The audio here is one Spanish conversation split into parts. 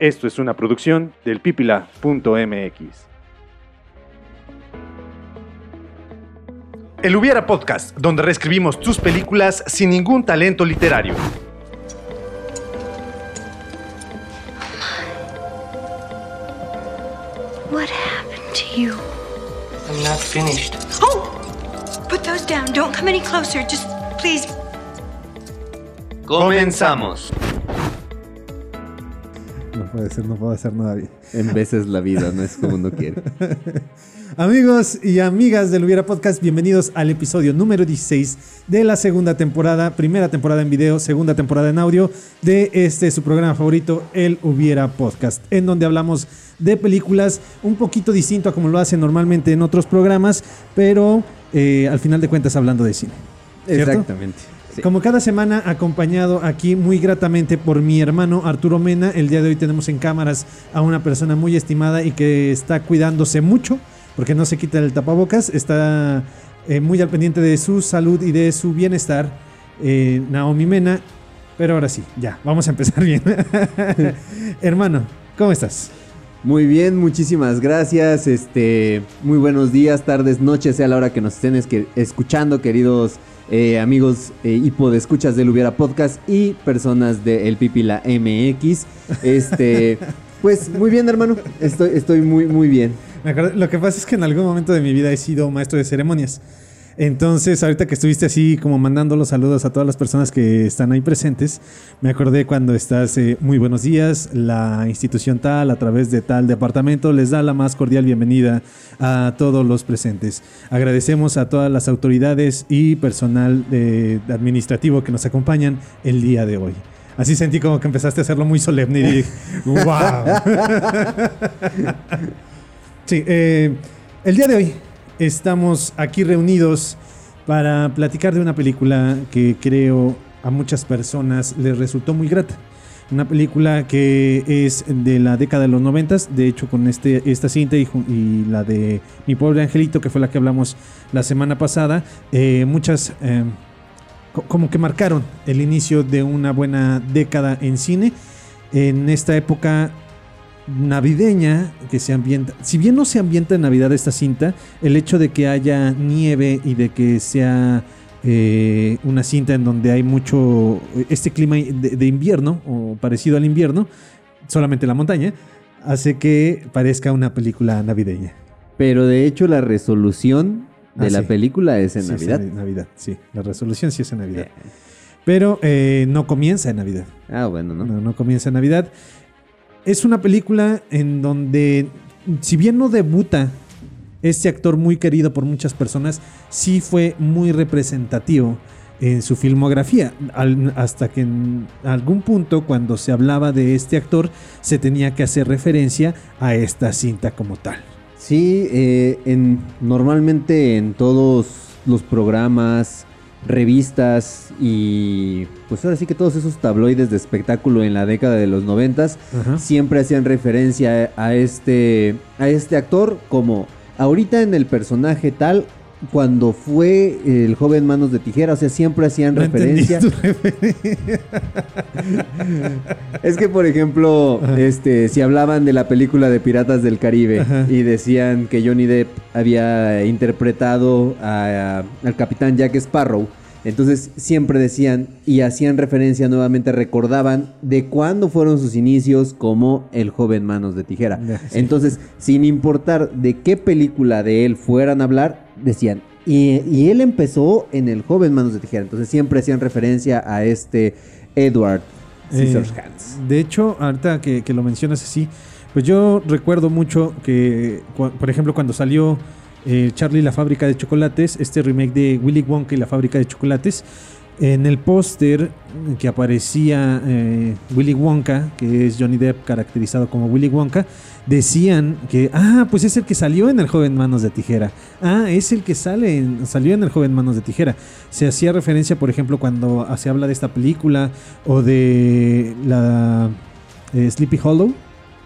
Esto es una producción del pipila.mx. El Hubiera Podcast, donde reescribimos tus películas sin ningún talento literario. What happened to you? I'm not finished. Oh! Put those down. Don't come any closer. Just please. Comenzamos. Puede ser, no puedo hacer nada bien. En veces la vida no es como uno quiere. Amigos y amigas del Hubiera Podcast, bienvenidos al episodio número 16 de la segunda temporada, primera temporada en video, segunda temporada en audio de este su programa favorito, el Hubiera Podcast, en donde hablamos de películas un poquito distinto a como lo hacen normalmente en otros programas, pero eh, al final de cuentas hablando de cine. ¿cierto? Exactamente. Sí. Como cada semana, acompañado aquí muy gratamente por mi hermano Arturo Mena. El día de hoy tenemos en cámaras a una persona muy estimada y que está cuidándose mucho, porque no se quita el tapabocas, está eh, muy al pendiente de su salud y de su bienestar. eh, Naomi Mena. Pero ahora sí, ya, vamos a empezar bien. hermano, ¿cómo estás? Muy bien, muchísimas gracias. Este, muy buenos días, tardes, noches, sea la hora que nos estén escuchando, queridos eh, amigos eh, y podescuchas del Hubiera Podcast y personas de El Pipila MX. Este, pues muy bien, hermano. Estoy, estoy muy, muy bien. Me acuerdo- lo que pasa es que en algún momento de mi vida he sido maestro de ceremonias. Entonces, ahorita que estuviste así como mandando los saludos a todas las personas que están ahí presentes, me acordé cuando estás, eh, muy buenos días, la institución tal, a través de tal departamento, les da la más cordial bienvenida a todos los presentes. Agradecemos a todas las autoridades y personal eh, administrativo que nos acompañan el día de hoy. Así sentí como que empezaste a hacerlo muy solemne y dije, wow. Sí, eh, el día de hoy estamos aquí reunidos para platicar de una película que creo a muchas personas les resultó muy grata. Una película que es de la década de los noventas, de hecho con este, esta cinta y, la de Mi pobre angelito, que fue la que hablamos la semana pasada, eh, muchas eh, co- como que marcaron el inicio de una buena década en cine. En esta época navideña que se ambienta. Si bien no se ambienta en Navidad esta cinta, el hecho de que haya nieve y de que sea eh, una cinta en donde hay mucho este clima de, de invierno o parecido al invierno, solamente la montaña, hace que parezca una película navideña. Pero de hecho la resolución de Ah, la sí. película es en Sí, Navidad. en Navidad, sí. La resolución sí es en Navidad. Eh, Pero eh, no comienza en Navidad. Ah, bueno, ¿no? No, no comienza en Navidad. Es una película en donde, si bien no debuta este actor muy querido por muchas personas, sí fue muy representativo en su filmografía. Hasta que en algún punto, cuando se hablaba de este actor, se tenía que hacer referencia a esta cinta como tal. Sí, eh, en, normalmente en todos los programas, revistas y pues ahora sí que todos esos tabloides de espectáculo en la década de los noventas siempre hacían referencia a este, a este actor como ahorita en el personaje tal cuando fue el joven Manos de Tijera, o sea, siempre hacían No referencia. Es que, por ejemplo, Ajá. este, si hablaban de la película de Piratas del Caribe Ajá. y decían que Johnny Depp había interpretado a- al capitán Jack Sparrow, entonces siempre decían y hacían referencia nuevamente, recordaban de cuándo fueron sus inicios como el joven Manos de Tijera. Sí. Entonces, sin importar de qué película de él fueran a hablar, decían, y, y él empezó en el joven Manos de Tijera. Entonces siempre hacían referencia a este Edward Scissorhands. Eh, de hecho, ahorita que, que lo mencionas así, pues yo recuerdo mucho que, por ejemplo, cuando salió eh, Charlie y la fábrica de chocolates, este remake de Willy Wonka y la fábrica de chocolates, en el póster que aparecía eh, Willy Wonka, que es Johnny Depp caracterizado como Willy Wonka, decían que, ah, pues es el que salió en el joven Manos de Tijera. Ah, es el que sale en- salió en el joven Manos de Tijera. Se hacía referencia, por ejemplo, cuando se habla de esta película o de la eh, Sleepy Hollow,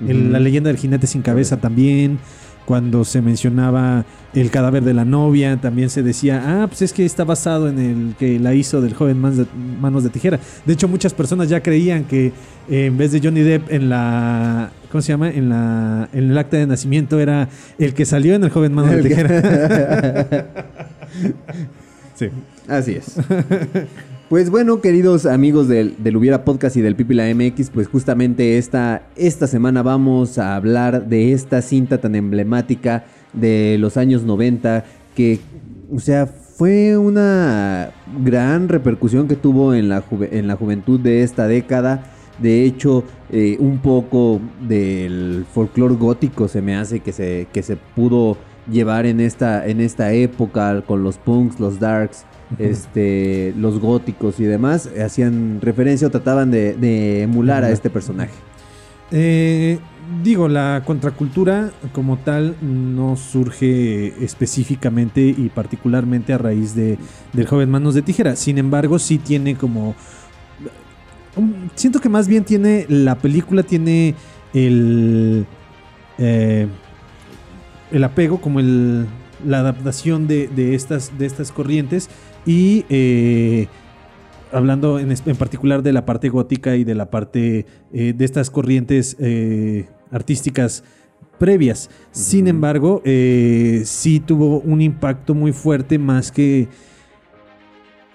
el- la leyenda del jinete sin cabeza también. Cuando se mencionaba el cadáver de la novia, también se decía, ah, pues es que está basado en el que la hizo del joven Manos de, Tijera. De hecho, muchas personas ya creían que eh, en vez de Johnny Depp en la, ¿cómo se llama? En la, en el acta de nacimiento era el que salió en el joven Manos de Tijera. sí. Así es. Pues bueno, queridos amigos del, del Podcast y del Pipila MX, pues justamente esta, esta semana vamos a hablar de esta cinta tan emblemática de los años 90 que, o sea, fue una gran repercusión que tuvo en la, en la juventud de esta década. De hecho, eh, un poco del folclore gótico se me hace que se, que se pudo llevar en esta, en esta época con los punks, los darks, este, los góticos y demás. eh, Hacían referencia o trataban de, de emular a este personaje. Eh, digo, la contracultura como tal no surge específicamente y particularmente a raíz de, del joven Manos de Tijera. Sin embargo, sí tiene como... un- Siento que más bien tiene... La película tiene el... eh, el apego, como el, la adaptación de, de estas, de estas corrientes y... eh, hablando en, en particular de la parte gótica y de la parte eh, de estas corrientes eh, artísticas previas. Sin embargo, sí tuvo un impacto muy fuerte más que...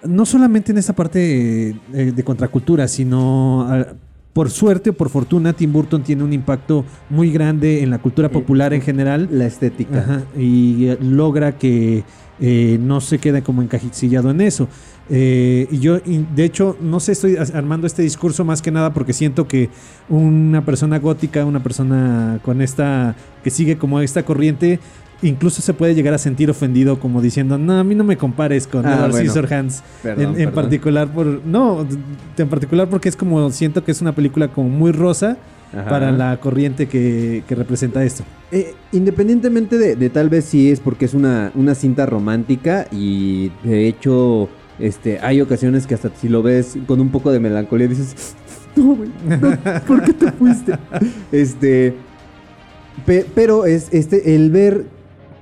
No solamente en esta parte de contracultura, sino ah, por suerte o por fortuna, Tim Burton tiene un impacto muy grande en la cultura popular en general. La estética. Ajá, y eh, logra que eh, no se quede como encajicillado en eso. Eh, y yo, de hecho, no sé, estoy armando este discurso más que nada porque siento que una persona gótica, una persona con esta, que sigue como esta corriente, incluso se puede llegar a sentir ofendido como diciendo, no, a mí no me compares con Ah, Edward bueno. Scissorhands. Perdón, en, en perdón. particular por, no, en particular porque es como, siento que es una película como muy rosa Ajá. para la corriente que, que representa esto. Eh, independientemente de, de tal vez sí es porque es una, una cinta romántica y de hecho este, hay ocasiones que hasta si lo ves con un poco de melancolía dices, no, güey, no, ¿por qué te fuiste? Este, pe- pero es este, el ver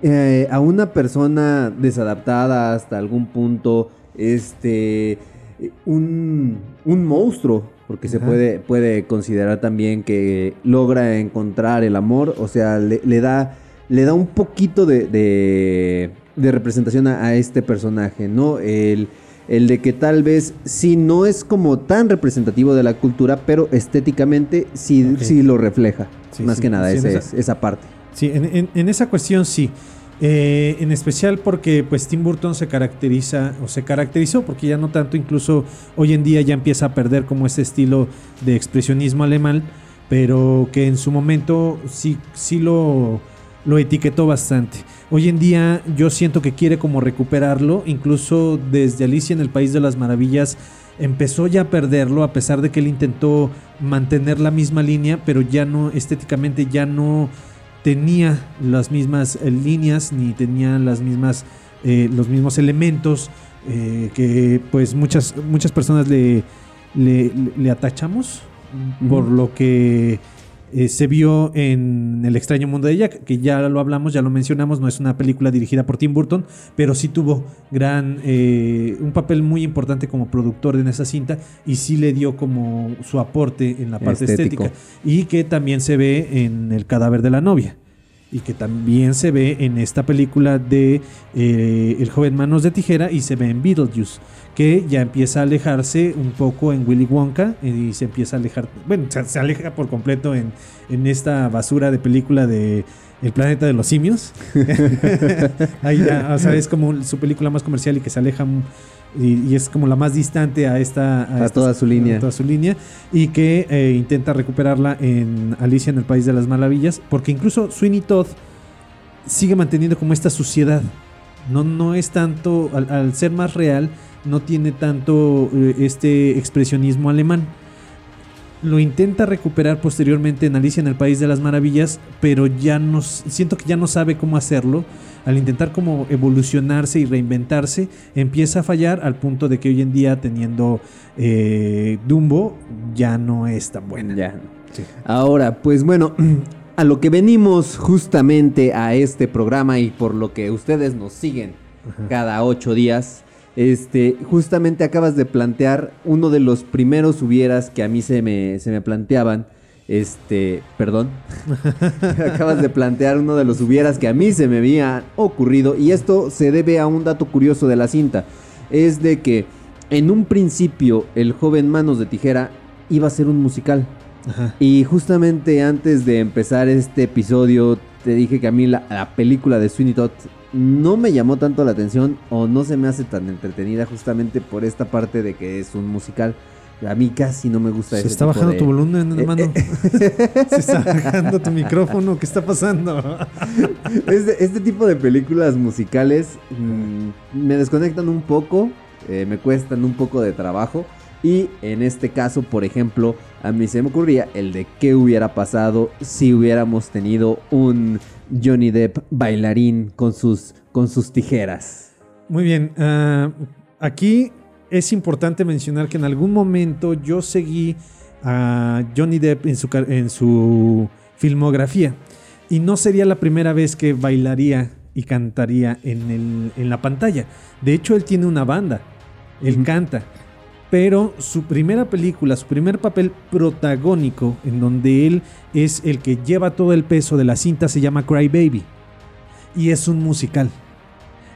eh, a una persona desadaptada hasta algún punto, este, un, un monstruo, porque se puede, puede considerar también que logra encontrar el amor, o sea, le, le da, le da un poquito de, de, de representación a, a este personaje, ¿no? El, el de que tal vez sí no es como tan representativo de la cultura, pero estéticamente sí, sí lo refleja. Sí, más sí, que nada, esa- es- esa parte. Sí, en, en- en esa cuestión sí. Eh, en especial porque pues Tim Burton se caracteriza o se caracterizó porque ya no tanto incluso hoy en día ya empieza a perder como ese estilo de expresionismo alemán pero que en su momento sí, sí lo, lo etiquetó bastante hoy en día yo siento que quiere como recuperarlo incluso desde Alicia en el País de las Maravillas empezó ya a perderlo a pesar de que él intentó mantener la misma línea pero ya no estéticamente ya no tenía las mismas eh, líneas ni tenía las mismas eh, los mismos elementos eh, que pues muchas muchas personas le le, le atachamos por lo que eh, se vio en El extraño mundo de Jack, que ya lo hablamos, ya lo mencionamos, no es una película dirigida por Tim Burton, pero sí tuvo gran eh, un papel muy importante como productor en esa cinta y sí le dio como su aporte en la parte Estético. estética y que también se ve en El cadáver de la novia y que también se ve en esta película de eh, El joven manos de tijera y se ve en Beetlejuice que ya empieza a alejarse un poco en Willy Wonka y se empieza a alejar, bueno, se, aleja por completo en, en esta basura de película de El planeta de los simios. Ahí ya, o sea, es como su película más comercial y que se aleja y, y es como la más distante a esta A esta- toda su línea. a toda su línea y que eh, intenta recuperarla en Alicia en el País de las Maravillas porque incluso Sweeney Todd sigue manteniendo como esta suciedad no no es tanto al, al ser más real no tiene tanto eh, este expresionismo alemán lo intenta recuperar posteriormente en Alicia en el País de las Maravillas, pero ya no siento que ya no sabe cómo hacerlo. Al intentar como evolucionarse y reinventarse, empieza a fallar al punto de que hoy en día teniendo eh, Dumbo ya no es tan buena. Ya. Ahora, pues bueno, a lo que venimos justamente a este programa y por lo que ustedes nos siguen cada ocho días. Este, justamente acabas de plantear uno de los primeros hubieras que a mí se me, se me planteaban. Este, perdón. acabas de plantear uno de los hubieras que a mí se me había ocurrido. Y esto se debe a un dato curioso de la cinta. Es de que en un principio el joven Manos de Tijera iba a ser un musical. Ajá. Y justamente antes de empezar este episodio, te dije que a mí la, la película de Sweeney Todd no me llamó tanto la atención o no se me hace tan entretenida justamente por esta parte de que es un musical. A mí casi no me gusta Se está bajando de- tu volumen, Eh, hermano. Se está bajando tu micrófono. ¿Qué está pasando? Este, este tipo de películas musicales mm, me desconectan un poco, eh, me cuestan un poco de trabajo. Y en este caso, por ejemplo, a mí se me ocurría el de qué hubiera pasado si hubiéramos tenido un Johnny Depp bailarín con sus, con sus tijeras. Muy bien. ah, aquí es importante mencionar que en algún momento yo seguí a Johnny Depp en su, en su filmografía. Y no sería la primera vez que bailaría y cantaría en, el- en la pantalla. De hecho, él tiene una banda. Él canta. Pero su primera película, su primer papel protagónico, en donde él es el que lleva todo el peso de la cinta, se llama Cry Baby. Y es un musical.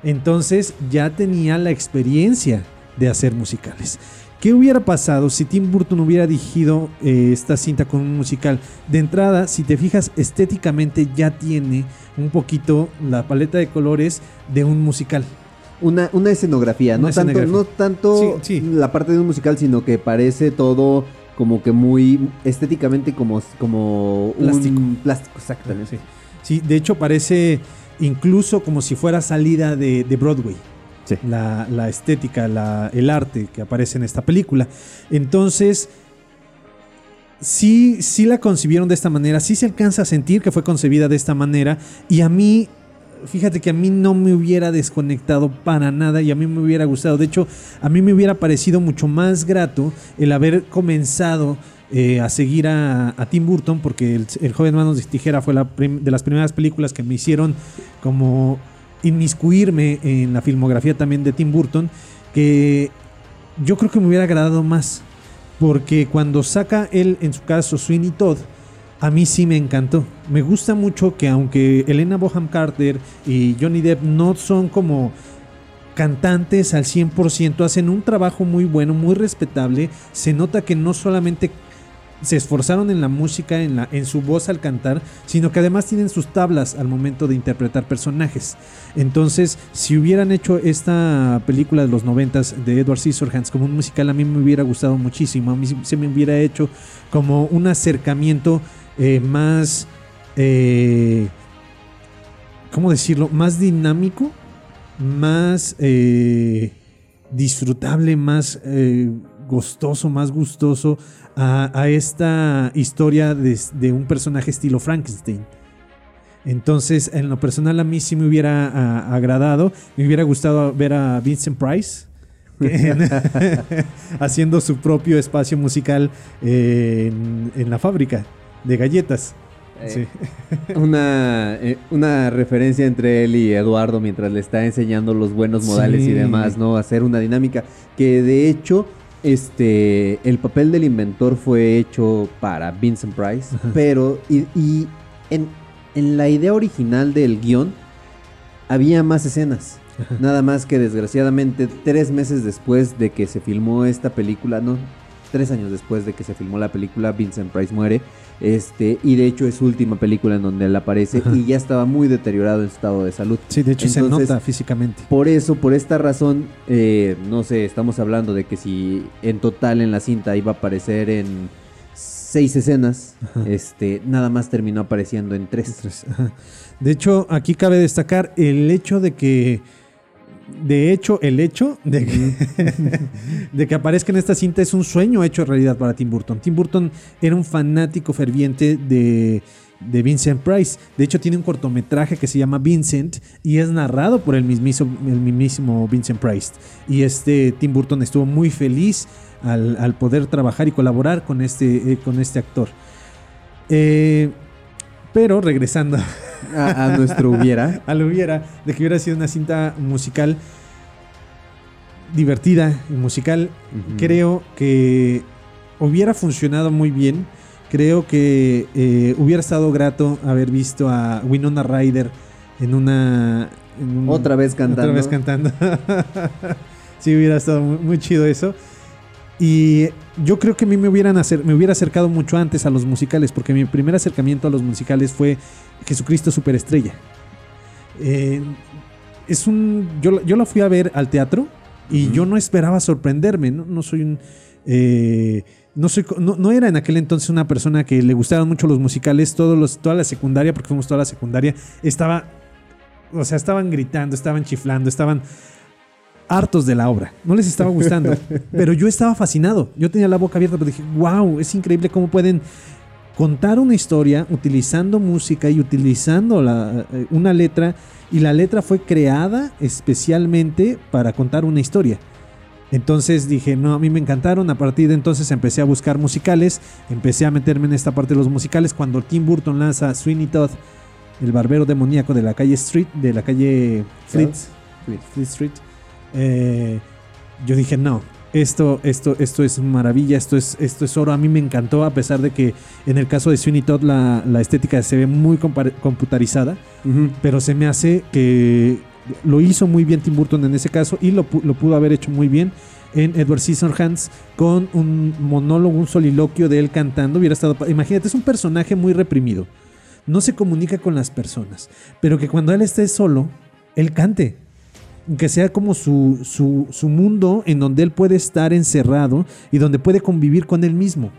Entonces ya tenía la experiencia de hacer musicales. ¿Qué hubiera pasado si Tim Burton hubiera dirigido eh, esta cinta con un musical? De entrada, si te fijas, estéticamente ya tiene un poquito la paleta de colores de un musical. Una, una escenografía, Una no, tanto, escenografía. no tanto Sí, sí. la parte de un musical, sino que parece todo como que muy estéticamente como, como Plástico. un plástico, exactamente. Sí. Sí, de hecho parece incluso como si fuera salida de, de Broadway. La, la estética, la- el arte que aparece en esta película. Entonces, sí, sí la concibieron de esta manera, sí se alcanza a sentir que fue concebida de esta manera. Y a mí, fíjate que a mí no me hubiera desconectado para nada y a mí me hubiera gustado. De hecho, a mí me hubiera parecido mucho más grato el haber comenzado eh, a seguir a, Tim Burton, porque el, el joven Manos de Tijera fue la de las primeras películas que me hicieron como inmiscuirme en la filmografía también de Tim Burton, que yo creo que me hubiera agradado más, porque cuando saca él, en su caso, Sweeney Todd, a mí sí me encantó. Me gusta mucho que aunque Elena Boham Carter y Johnny Depp no son como cantantes al 100%, hacen un trabajo muy bueno, muy respetable. Se nota que no solamente se esforzaron en la música, en, la, en su voz al cantar, sino que además tienen sus tablas al momento de interpretar personajes. Entonces, si hubieran hecho esta película de los noventas de Edward Scissorhands como un musical, a mí me hubiera gustado muchísimo. A mí se me hubiera hecho como un acercamiento eh, más, eh, ¿cómo decirlo? Más dinámico, más eh, disfrutable, más eh, gustoso, más gustoso a, a esta historia de, de un personaje estilo Frankenstein. Entonces, en lo personal a mí sí me hubiera a- agradado, me hubiera gustado ver a Vincent Price en- haciendo su propio espacio musical eh, en, en la fábrica de galletas. Sí. Una, eh, una referencia entre él y Eduardo mientras le está enseñando los buenos modales Sí. y demás, ¿no? Hacer una dinámica que de hecho, este, el papel del inventor fue hecho para Vincent Price, pero y, y en, en la idea original del guion había más escenas. Nada más que desgraciadamente tres meses después de que se filmó esta película, no, tres años después de que se filmó la película, Vincent Price muere. Este, y de hecho es su última película en donde él aparece Ajá. y ya estaba muy deteriorado en su estado de salud. Sí, de hecho Entonces, se nota físicamente. Por eso, por esta razón, eh, no sé, estamos hablando de que si en total en la cinta iba a aparecer en seis escenas, Ajá. este, nada más terminó apareciendo en tres. Tres, ajá. De hecho, aquí cabe destacar el hecho de que. De hecho, el hecho de que, de que aparezca en esta cinta es un sueño hecho realidad para Tim Burton. Tim Burton era un fanático ferviente de, de Vincent Price. De hecho, tiene un cortometraje que se llama Vincent y es narrado por el mismísimo, el mismísimo Vincent Price. Y este Tim Burton estuvo muy feliz al, al poder trabajar y colaborar con este, eh, con este actor. Eh, Pero regresando A, a nuestro hubiera. a lo hubiera, de que hubiera sido una cinta musical divertida y musical, creo que hubiera funcionado muy bien. Creo que eh, hubiera estado grato haber visto a Winona Ryder en una... en un- Otra vez cantando. Otra vez cantando. sí, hubiera estado muy, muy chido eso. Y yo creo que a mí me, hubieran acer- me hubiera acercado mucho antes a los musicales, porque mi primer acercamiento a los musicales fue Jesucristo Superestrella. Eh, es un. Yo, yo la fui a ver al teatro y yo no esperaba sorprenderme. No, no soy un. eh, no, soy, no, no era en aquel entonces una persona que le gustaban mucho los musicales. Todos los, toda la secundaria, porque fuimos toda la secundaria, estaba. O sea, estaban gritando, estaban chiflando, estaban hartos de la obra. No les estaba gustando. pero yo estaba fascinado. Yo tenía la boca abierta, pero dije, wow, es increíble cómo pueden contar una historia utilizando música y utilizando la- eh, una letra. Y la letra fue creada especialmente para contar una historia. Entonces dije, no, a mí me encantaron. A partir de entonces empecé a buscar musicales. Empecé a meterme en esta parte de los musicales. Cuando Tim Burton lanza Sweeney Todd, el barbero demoníaco de la calle Street, de la calle Fleet, Fleet Street, eh, yo dije, no, esto, esto, esto es maravilla, esto es, esto es oro. A mí me encantó, a pesar de que en el caso de Sweeney Todd la, la estética se ve muy computarizada, pero se me hace que lo hizo muy bien Tim Burton en ese caso y lo, lo pudo haber hecho muy bien en Edward Scissorhands con un monólogo, un soliloquio de él cantando. Hubiera estado. Imagínate, es un personaje muy reprimido. No se comunica con las personas, pero que cuando él esté solo, él cante. Que sea como su, su, su mundo en donde él puede estar encerrado y donde puede convivir con él mismo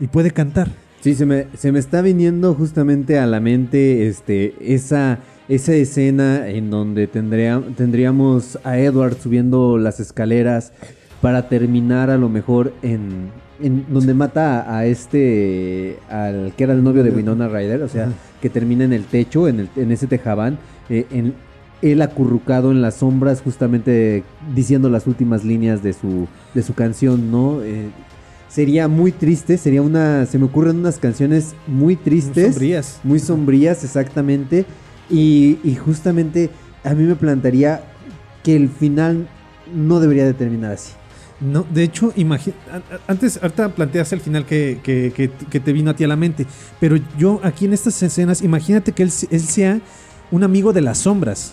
y puede cantar. Sí, se me, se me está viniendo justamente a la mente este, esa, esa escena en donde tendría, tendríamos a Edward subiendo las escaleras para terminar a lo mejor en, en donde mata a, este, al que era el novio de Winona Ryder, o sea, que termina en el techo, en, el, en ese tejabán, eh, en, él acurrucado en las sombras justamente diciendo las últimas líneas de su, de su canción, ¿no? Eh, sería muy triste, sería una, se me ocurren unas canciones muy tristes, Sombrías. muy sombrías exactamente, y, y justamente a mí me plantearía que el final no debería de terminar así. No, de hecho, imagina, antes, ahorita planteas el final que, que- que- que te vino a ti a la mente, pero yo aquí en estas escenas, imagínate que él sea un amigo de las sombras,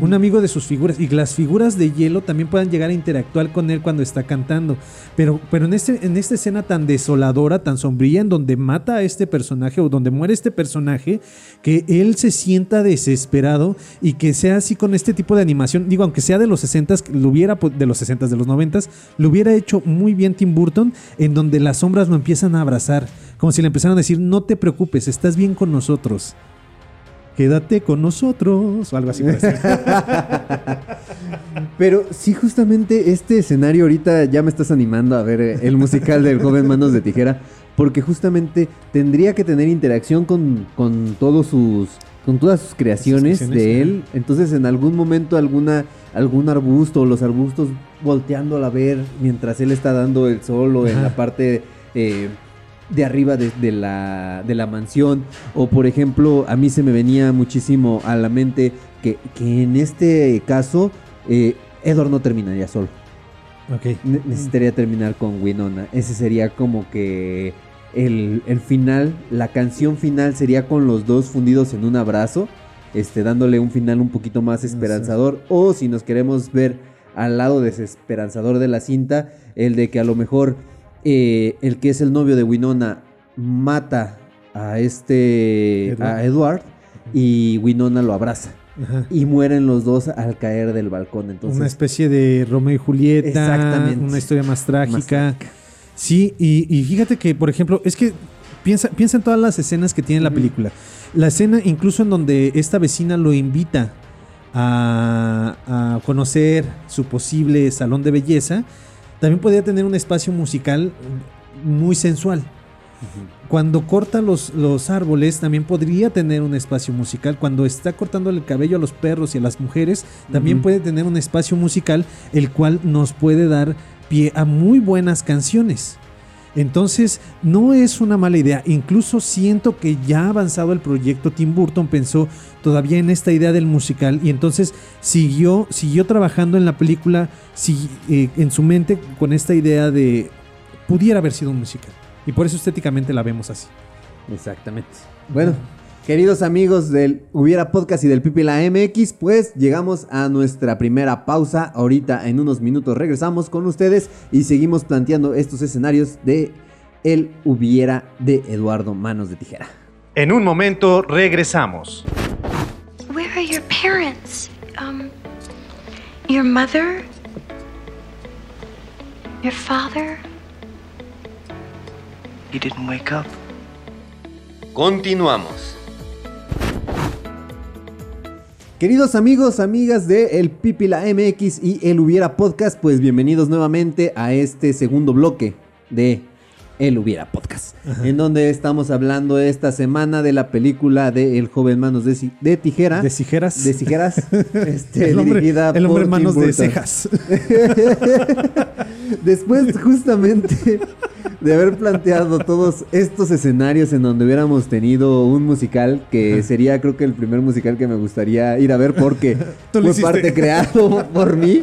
un amigo de sus figuras, y las figuras de hielo también puedan llegar a interactuar con él cuando está cantando. Pero, pero en, este, en esta escena tan desoladora, tan sombría, en donde mata a este personaje o donde muere este personaje, que él se sienta desesperado y que sea así con este tipo de animación. Digo, aunque sea de los 60 lo hubiera po- de los 60 de los 90 lo hubiera hecho muy bien Tim Burton, en donde las sombras lo empiezan a abrazar, como si le empezaran a decir, no te preocupes, estás bien con nosotros. Quédate con nosotros, o algo así. Pero sí, justamente este escenario ahorita ya me estás animando a ver eh, el musical del joven Manos de Tijera, porque justamente tendría que tener interacción con, con todos sus con todas sus creaciones Sus creaciones, de él. Entonces, en algún momento alguna algún arbusto o los arbustos volteándola a ver mientras él está dando el solo en Ajá. la parte eh, de arriba de, de la, de la mansión. O por ejemplo, a mí se me venía muchísimo a la mente que, que en este caso eh, Edward no terminaría solo. Ne- necesitaría terminar con Winona. Ese sería como que el, el final, la canción final sería con los dos fundidos en un abrazo, este, dándole un final un poquito más esperanzador. O si nos queremos ver al lado desesperanzador de la cinta, el de que a lo mejor eh, el que es el novio de Winona mata a este Edward. a Edward y Winona lo abraza Ajá. y mueren los dos al caer del balcón. Entonces, una especie de Romeo y Julieta, Exactamente. una historia más trágica. trágica. Sí, y, y fíjate que, por ejemplo, es que piensa, piensa en todas las escenas que tiene la película. La escena incluso en donde esta vecina lo invita a, a conocer su posible salón de belleza, también podría tener un espacio musical muy sensual. Cuando corta los, los árboles, también podría tener un espacio musical. Cuando está cortando el cabello a los perros y a las mujeres, también puede tener un espacio musical, el cual nos puede dar pie a muy buenas canciones. Entonces, no es una mala idea. Incluso siento que ya avanzado el proyecto, Tim Burton pensó todavía en esta idea del musical y entonces siguió, siguió trabajando en la película si- eh, en su mente con esta idea de pudiera haber sido un musical. Y por eso estéticamente la vemos así. Exactamente. Bueno, queridos amigos del Hubiera Podcast y del Pipi la MX, pues llegamos a nuestra primera pausa. Ahorita en unos minutos regresamos con ustedes y seguimos planteando estos escenarios de El Hubiera de Eduardo Manos de Tijera. En un momento regresamos. Where are your parents? Um, your mother? Your father? You didn't wake up. Continuamos. Queridos amigos, amigas de El Pipi la MX y El Hubiera Podcast, pues bienvenidos nuevamente a este segundo bloque de El Hubiera Podcast, en donde estamos hablando esta semana de la película de El joven manos de, tijera. De tijeras. De tijeras. este, el hombre, dirigida el hombre por manos de cejas. Después justamente de haber planteado todos estos escenarios en donde hubiéramos tenido un musical que sería creo que el primer musical que me gustaría ir a ver porque fue hiciste. parte creado por mí,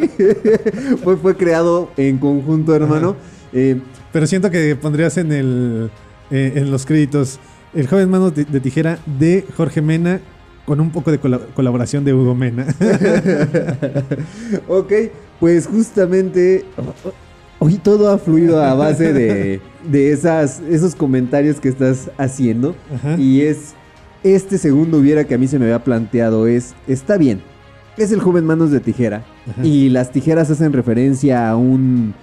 fue, fue creado en conjunto hermano. Eh, Pero siento que pondrías en el eh, en los créditos el joven manos de, tijera de Jorge Mena con un poco de cola- colaboración de Hugo Mena. ok, pues justamente hoy todo ha fluido a base de, de esas, esos comentarios que estás haciendo. Ajá. Y es este segundo hubiera que a mí se me había planteado es, está bien, es el joven manos de tijera. Ajá. Y las tijeras hacen referencia a un,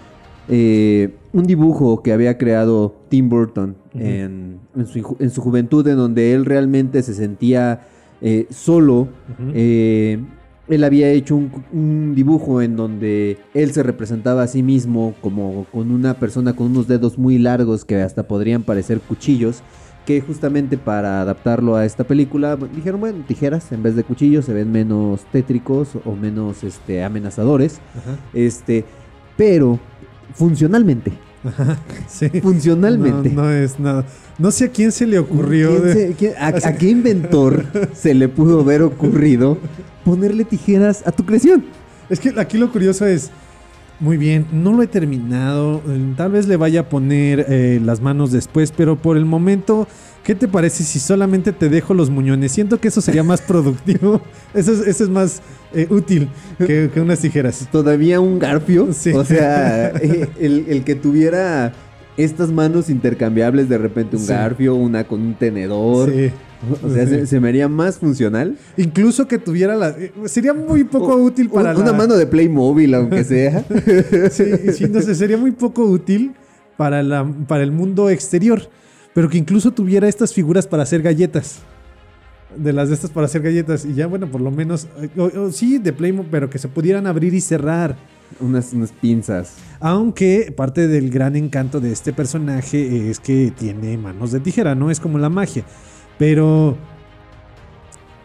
eh, un dibujo que había creado Tim Burton en, en su, en su juventud, en donde él realmente se sentía eh, solo. Eh, él había hecho un, un dibujo en donde él se representaba a sí mismo como con una persona con unos dedos muy largos que hasta podrían parecer cuchillos. Que justamente para adaptarlo a esta película dijeron, bueno, tijeras en vez de cuchillos se ven menos tétricos o menos este, amenazadores. Ajá. Este, pero funcionalmente. Sí. funcionalmente. No, no es nada. No sé a quién se le ocurrió. ¿Quién de- se- quién- a, o sea- a qué inventor se le pudo haber ocurrido ponerle tijeras a tu creación? Es que aquí lo curioso es, muy bien, no lo he terminado, eh, tal vez le vaya a poner eh, las manos después, pero por el momento, ¿qué te parece si solamente te dejo los muñones? Siento que eso sería más productivo, eso es, eso es más eh, útil que, que unas tijeras. Todavía un garfio. Sí. O sea, eh, el, el que tuviera estas manos intercambiables, de repente un Sí. garfio, una con un tenedor. Sí. O sea, Sí. se, se me haría más funcional. Incluso que tuviera la... eh, Sería muy poco útil para Un- Una la- mano de Playmobil, aunque sea. Sí, sí, no sé, sería muy poco útil para, la, para el mundo exterior. Pero que incluso tuviera estas figuras para hacer galletas. De las de estas para hacer galletas. Y ya, bueno, por lo menos. eh, o- o sí, de Playmobil, pero que se pudieran abrir y cerrar. unas, unas pinzas. Aunque parte del gran encanto de este personaje es que tiene manos de tijera, no es como la magia. Pero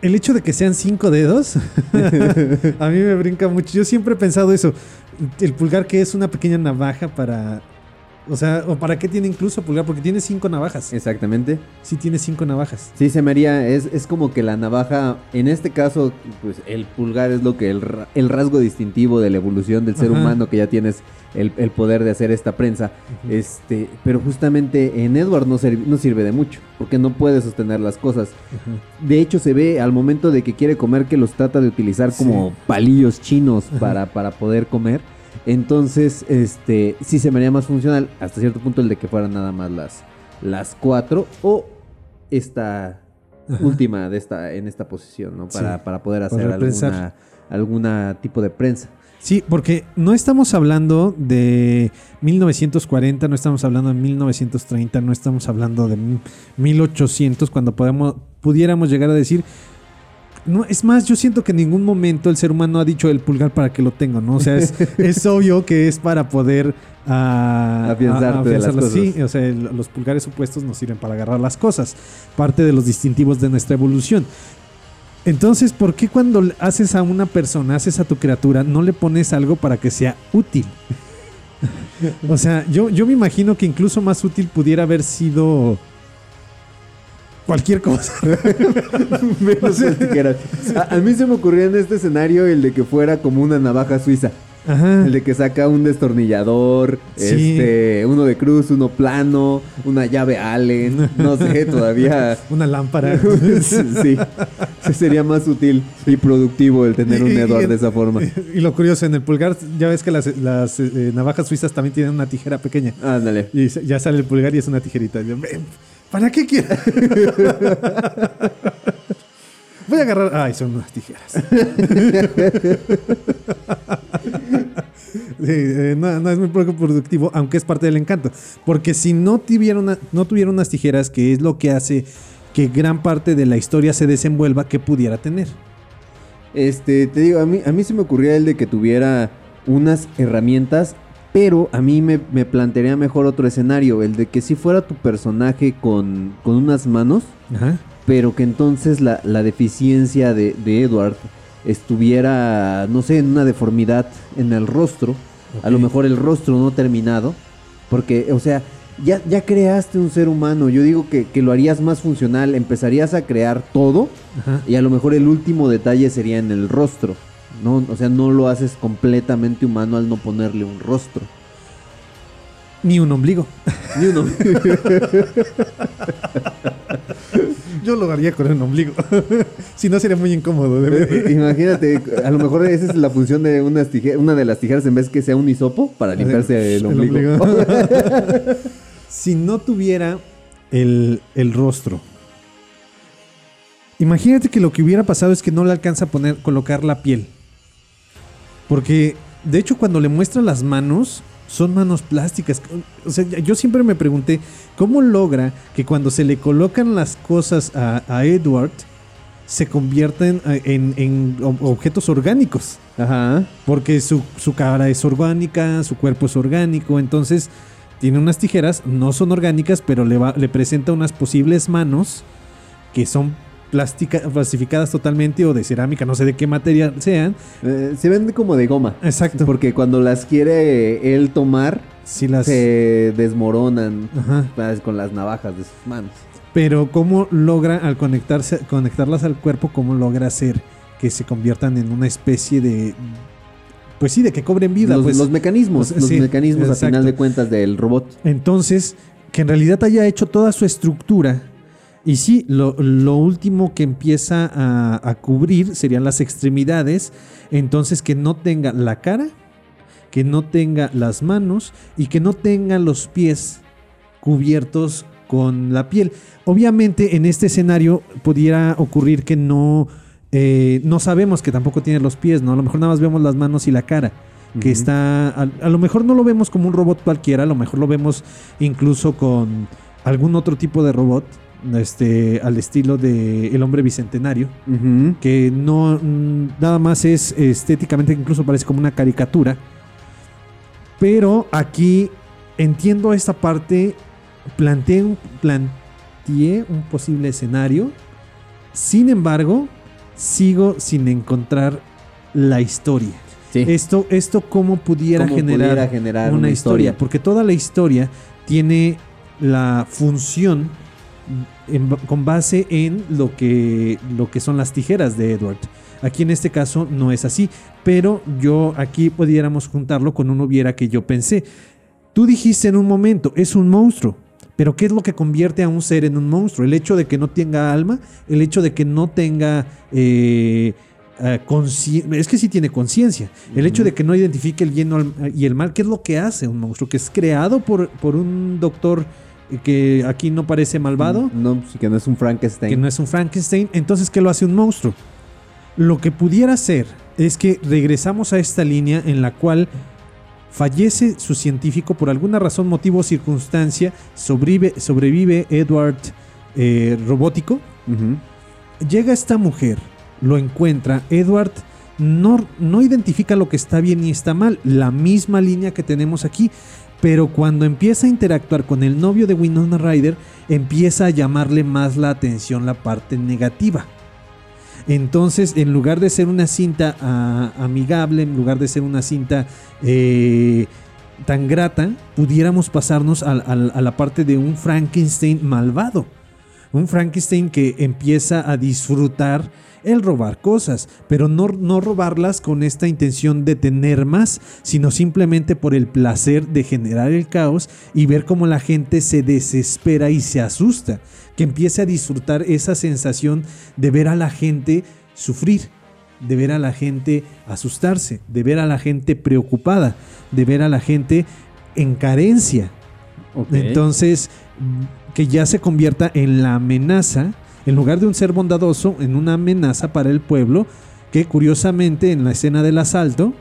el hecho de que sean cinco dedos, a mí me brinca mucho. Yo siempre he pensado eso. El pulgar que es una pequeña navaja para... O sea, ¿o para qué tiene incluso pulgar? Porque tiene cinco navajas. Exactamente. Sí tiene cinco navajas. Sí, se me haría, es, es como que la navaja, en este caso, pues el pulgar es lo que el, el rasgo distintivo de la evolución del ser Ajá. humano, que ya tienes el, el poder de hacer esta prensa. Este, pero justamente en Edward no, serv- no sirve de mucho, porque no puede sostener las cosas. Ajá. De hecho, se ve al momento de que quiere comer que los trata de utilizar como Sí. palillos chinos para, para poder comer. Entonces, este, sí se me haría más funcional hasta cierto punto el de que fueran nada más las, las cuatro o esta Ajá. última de esta, en esta posición, ¿no? Para, Sí, para poder hacer para alguna, alguna tipo de prensa. Sí, porque no estamos hablando de 1940, no estamos hablando de 1930, no estamos hablando de 1800 cuando podemos, pudiéramos llegar a decir... No, es más, yo siento que en ningún momento el ser humano ha dicho el pulgar para que lo tengo, ¿no? O sea, es, es obvio que es para poder ah, Afianzarte de las afianzarlo. cosas. Sí, o sea, los pulgares supuestos nos sirven para agarrar las cosas, parte de los distintivos de nuestra evolución. Entonces, ¿por qué cuando haces a una persona, haces a tu criatura, no le pones algo para que sea útil? O sea, yo, yo me imagino que incluso más útil pudiera haber sido cualquier cosa. Menos las tijeras. A, a mí se me ocurría en este escenario el de que fuera como una navaja suiza. Ajá. El de que saca un destornillador, Sí. este, uno de cruz, uno plano, una llave Allen, no sé, todavía. Una lámpara. sí, sí, sería más útil y productivo el tener un Y- Edward y- de esa forma. Y lo curioso, en el pulgar, ya ves que las, las, eh, navajas suizas también tienen una tijera pequeña. Ándale. Y ya sale el pulgar y es una tijerita. Y yo, "Ven, ¿Para qué quieres? Voy a agarrar. Ay, son unas tijeras. Sí, eh, no, no es muy poco productivo, aunque es parte del encanto. Porque si no tuviera, una- no tuviera unas tijeras, que es lo que hace que gran parte de la historia se desenvuelva, que pudiera tener. Este, te digo, a mí, a mí se me ocurría el de que tuviera unas herramientas, pero a mí me, me plantearía mejor otro escenario, el de que si fuera tu personaje con, con unas manos, Ajá. pero que entonces la, la deficiencia de, de Edward estuviera, no sé, en una deformidad en el rostro, a lo mejor el rostro no terminado, porque, o sea, ya, ya creaste un ser humano, yo digo que, que lo harías más funcional, empezarías a crear todo, Ajá. y a lo mejor el último detalle sería en el rostro. No, o sea, no lo haces completamente humano al no ponerle un rostro. Ni un ombligo. Ni uno. Yo lo haría con un ombligo. si no, sería muy incómodo. de ver. Imagínate, a lo mejor esa es la función de unas tije- una de las tijeras en vez que sea un hisopo para limpiarse el ombligo. si no tuviera el, el rostro. Imagínate que lo que hubiera pasado es que no le alcanza a poner, colocar la piel. Porque, de hecho, cuando le muestra las manos, son manos plásticas. O sea, yo siempre me pregunté, ¿cómo logra que cuando se le colocan las cosas a, a Edward, se convierten eh, en, en ob- objetos orgánicos? Ajá. Porque su, su cara es orgánica, su cuerpo es orgánico, entonces tiene unas tijeras, no son orgánicas, pero le, va- le presenta unas posibles manos que son plástica, plastificadas totalmente o de cerámica, no sé de qué material sean. Eh, se ven como de goma. Exacto. Porque cuando las quiere él tomar, Si las, se desmoronan Ajá. con las navajas de sus manos. Pero cómo logra al conectarse, conectarlas al cuerpo, cómo logra hacer que se conviertan en una especie de... Pues sí, de que cobren vida. los, pues. los mecanismos, Pues, los sí, mecanismos a exacto. final de cuentas del robot. Entonces, que en realidad haya hecho toda su estructura. Y sí, lo, lo último que empieza a, a cubrir serían las extremidades. Entonces, que no tenga la cara, que no tenga las manos y que no tenga los pies cubiertos con la piel. Obviamente, en este escenario pudiera ocurrir que no. eh, no sabemos que tampoco tiene los pies, ¿no? A lo mejor nada más vemos las manos y la cara que está a, a lo mejor no lo vemos como un robot cualquiera, a lo mejor lo vemos incluso con algún otro tipo de robot, este al estilo de el hombre bicentenario, que no mm, nada más es estéticamente incluso parece como una caricatura. Pero aquí entiendo esta parte, planteé un, planteé un posible escenario. Sin embargo, sigo sin encontrar la historia. Sí. Esto, esto cómo pudiera Cómo generar, pudiera generar una, una historia. historia. Porque toda la historia tiene la función en- con base en lo que, lo que son las tijeras de Edward. Aquí en este caso no es así, pero yo aquí pudiéramos juntarlo con un hubiera que yo pensé. Tú dijiste en un momento, es un monstruo. Pero ¿qué es lo que convierte a un ser en un monstruo? El hecho de que no tenga alma, el hecho de que no tenga... eh, eh, es que sí tiene conciencia. El hecho de que no identifique el bien y el mal, ¿qué es lo que hace un monstruo? Que es creado por, por un doctor que aquí no parece malvado, No, que no es un Frankenstein. que no es un Frankenstein. Entonces, ¿qué lo hace un monstruo? Lo que pudiera ser es que regresamos a esta línea en la cual fallece su científico por alguna razón, motivo o circunstancia, sobrevive, sobrevive Edward eh, robótico, llega esta mujer, lo encuentra, Edward no, no identifica lo que está bien y está mal, la misma línea que tenemos aquí, pero cuando empieza a interactuar con el novio de Winona Ryder, empieza a llamarle más la atención la parte negativa. Entonces, en lugar de ser una cinta ah, amigable, en lugar de ser una cinta eh, tan grata, pudiéramos pasarnos a la parte de un Frankenstein malvado. Un Frankenstein que empieza a disfrutar el robar cosas, pero no, no robarlas con esta intención de tener más, sino simplemente por el placer de generar el caos y ver cómo la gente se desespera y se asusta, que empiece a disfrutar esa sensación de ver a la gente sufrir, de ver a la gente asustarse, de ver a la gente preocupada, de ver a la gente en carencia. Entonces, que ya se convierta en la amenaza, en lugar de un ser bondadoso, en una amenaza para el pueblo, que curiosamente en la escena del asalto,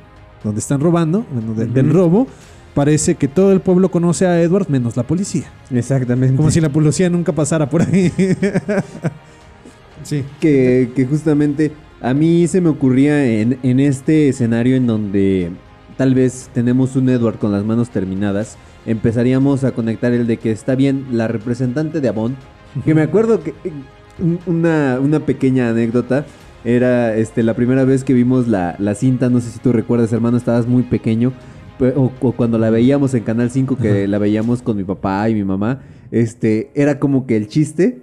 donde están robando, bueno, de- del robo, parece que todo el pueblo conoce a Edward menos la policía. Exactamente. Como si la policía nunca pasara por ahí. sí. que, que justamente a mí se me ocurría en, en este escenario en donde tal vez tenemos un Edward con las manos terminadas, empezaríamos a conectar el de que está bien la representante de Avon, que me acuerdo que eh, un- una, una pequeña anécdota. Era este, la primera vez que vimos la, la cinta, no sé si tú recuerdas, hermano, estabas muy pequeño. pe- O, o cuando la veíamos en Canal 5, que la veíamos con mi papá y mi mamá, este, era como que el chiste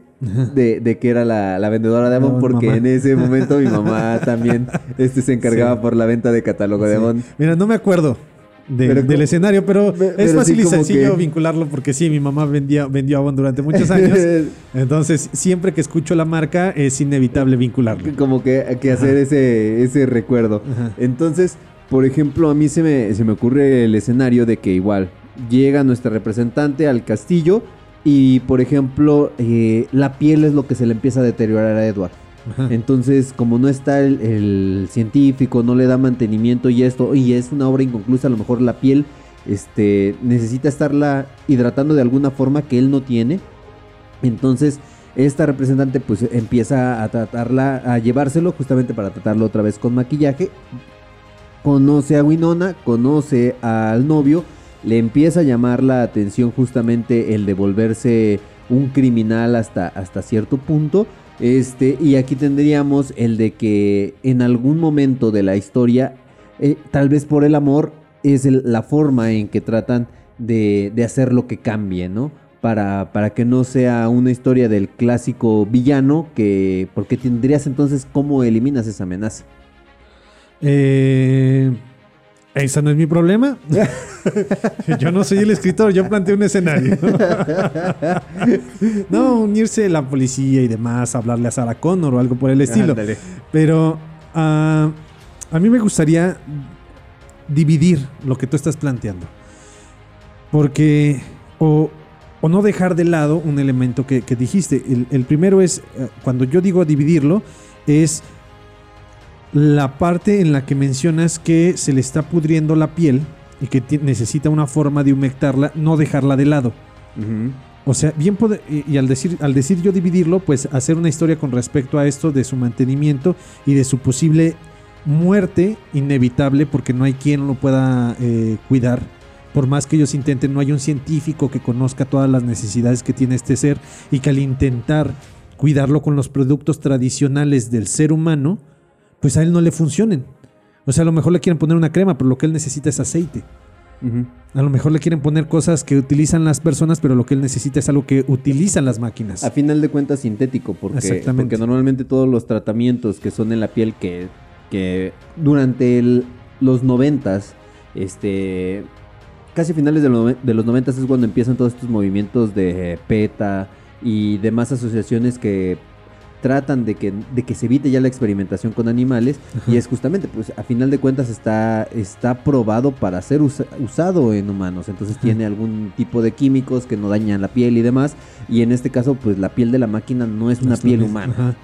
de, de que era la, la vendedora de Avon, porque mamá. en ese momento mi mamá también este, se encargaba Sí. por la venta de catálogo de. Avon. Mira, no me acuerdo de- del como- escenario, pero Pe- es fácil sí y sencillo que- vincularlo porque sí, mi mamá vendía, vendió Avon durante muchos años. Entonces, siempre que escucho la marca, es inevitable vincularlo. como que, que hacer ese, ese recuerdo. Ajá. Entonces, por ejemplo, a mí se me, se me ocurre el escenario de que igual llega nuestra representante al castillo y, por ejemplo, eh, la piel es lo que se le empieza a deteriorar a Edward. Entonces, como no está el, el científico, no le da mantenimiento y esto, y es una obra inconclusa, a lo mejor la piel este, necesita estarla hidratando de alguna forma que él no tiene. Entonces, esta representante pues empieza a tratarla, a llevárselo justamente para tratarlo otra vez con maquillaje. Conoce a Winona, conoce al novio, le empieza a llamar la atención justamente el de volverse un criminal hasta, hasta cierto punto. Este, y aquí tendríamos el de que en algún momento de la historia, eh, tal vez por el amor, es la forma en que tratan de, de hacer lo que cambie, ¿no? Para, para que no sea una historia del clásico villano, que porque tendrías entonces cómo eliminas esa amenaza. Eh, ese no es mi problema. yo no soy el escritor, yo planteé un escenario. no, unirse la policía y demás, hablarle a Sarah Connor o algo por el estilo. Ándale. Pero ah, a mí me gustaría dividir lo que tú estás planteando. Porque, o, o no dejar de lado un elemento que, que dijiste. El, el primero es, eh, cuando yo digo dividirlo, es la parte en la que mencionas que se le está pudriendo la piel y que necesita una forma de humectarla, no dejarla de lado. O sea, bien y al decir al decir yo dividirlo, pues hacer una historia con respecto a esto de su mantenimiento y de su posible muerte inevitable porque no hay quien lo pueda eh, cuidar. Por más que ellos intenten, no hay un científico que conozca todas las necesidades que tiene este ser y que al intentar cuidarlo con los productos tradicionales del ser humano, pues a él no le funcionen. O sea, a lo mejor le quieren poner una crema, pero lo que él necesita es aceite. A lo mejor le quieren poner cosas que utilizan las personas, pero lo que él necesita es algo que utilizan las máquinas. A final de cuentas sintético, porque, normalmente todos los tratamientos que son en la piel que, que durante el- los noventas, este, casi finales de, lo- de los noventas es cuando empiezan todos estos movimientos de PETA y demás asociaciones que tratan de que, de que se evite ya la experimentación con animales Ajá. y es justamente, pues a final de cuentas está, está probado para ser usa- usado en humanos, entonces tiene algún tipo de químicos que no dañan la piel y demás, y en este caso pues la piel de la máquina no es No una es piel humana. Ajá.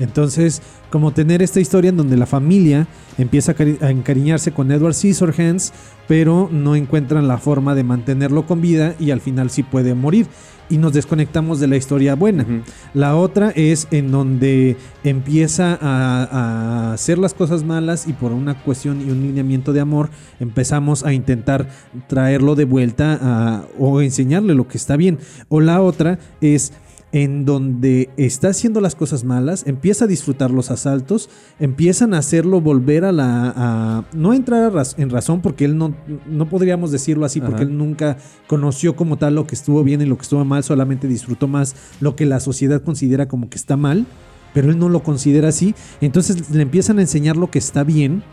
Entonces, como tener esta historia en donde la familia empieza a, cari- a encariñarse con Edward Scissorhands, pero no encuentran la forma de mantenerlo con vida y al final sí puede morir. Y nos desconectamos de la historia buena. La otra es en donde empieza a, a hacer las cosas malas y por una cuestión y un lineamiento de amor empezamos a intentar traerlo de vuelta a- o enseñarle lo que está bien. O la otra es en donde está haciendo las cosas malas, empieza a disfrutar los asaltos, empiezan a hacerlo volver a la... a- no entrar a raz- en razón, porque él no, no podríamos decirlo así, porque Ajá. él nunca conoció como tal lo que estuvo bien y lo que estuvo mal, solamente disfrutó más lo que la sociedad considera como que está mal, pero él no lo considera así, entonces le empiezan a enseñar lo que está bien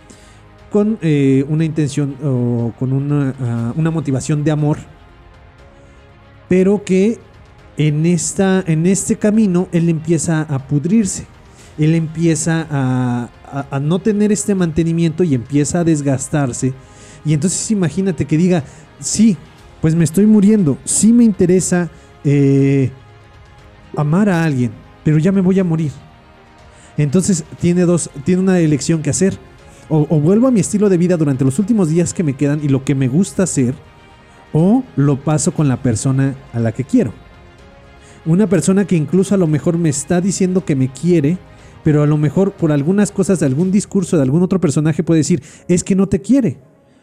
con eh, una intención o con una, ah, una motivación de amor, pero que en, esta, en este camino él empieza a pudrirse, él empieza a, no tener este mantenimiento y empieza a desgastarse. Y entonces imagínate que diga, sí, pues me estoy muriendo, sí me interesa eh, amar a alguien, pero ya me voy a morir. Entonces tiene dos, tiene una elección que hacer. O vuelvo a mi estilo de vida durante los últimos días que me quedan y lo que me gusta hacer, o lo paso con la persona a la que quiero. Una persona que incluso a lo mejor me está diciendo que me quiere, pero a lo mejor por algunas cosas de algún discurso de algún otro personaje puede decir, es que no te quiere.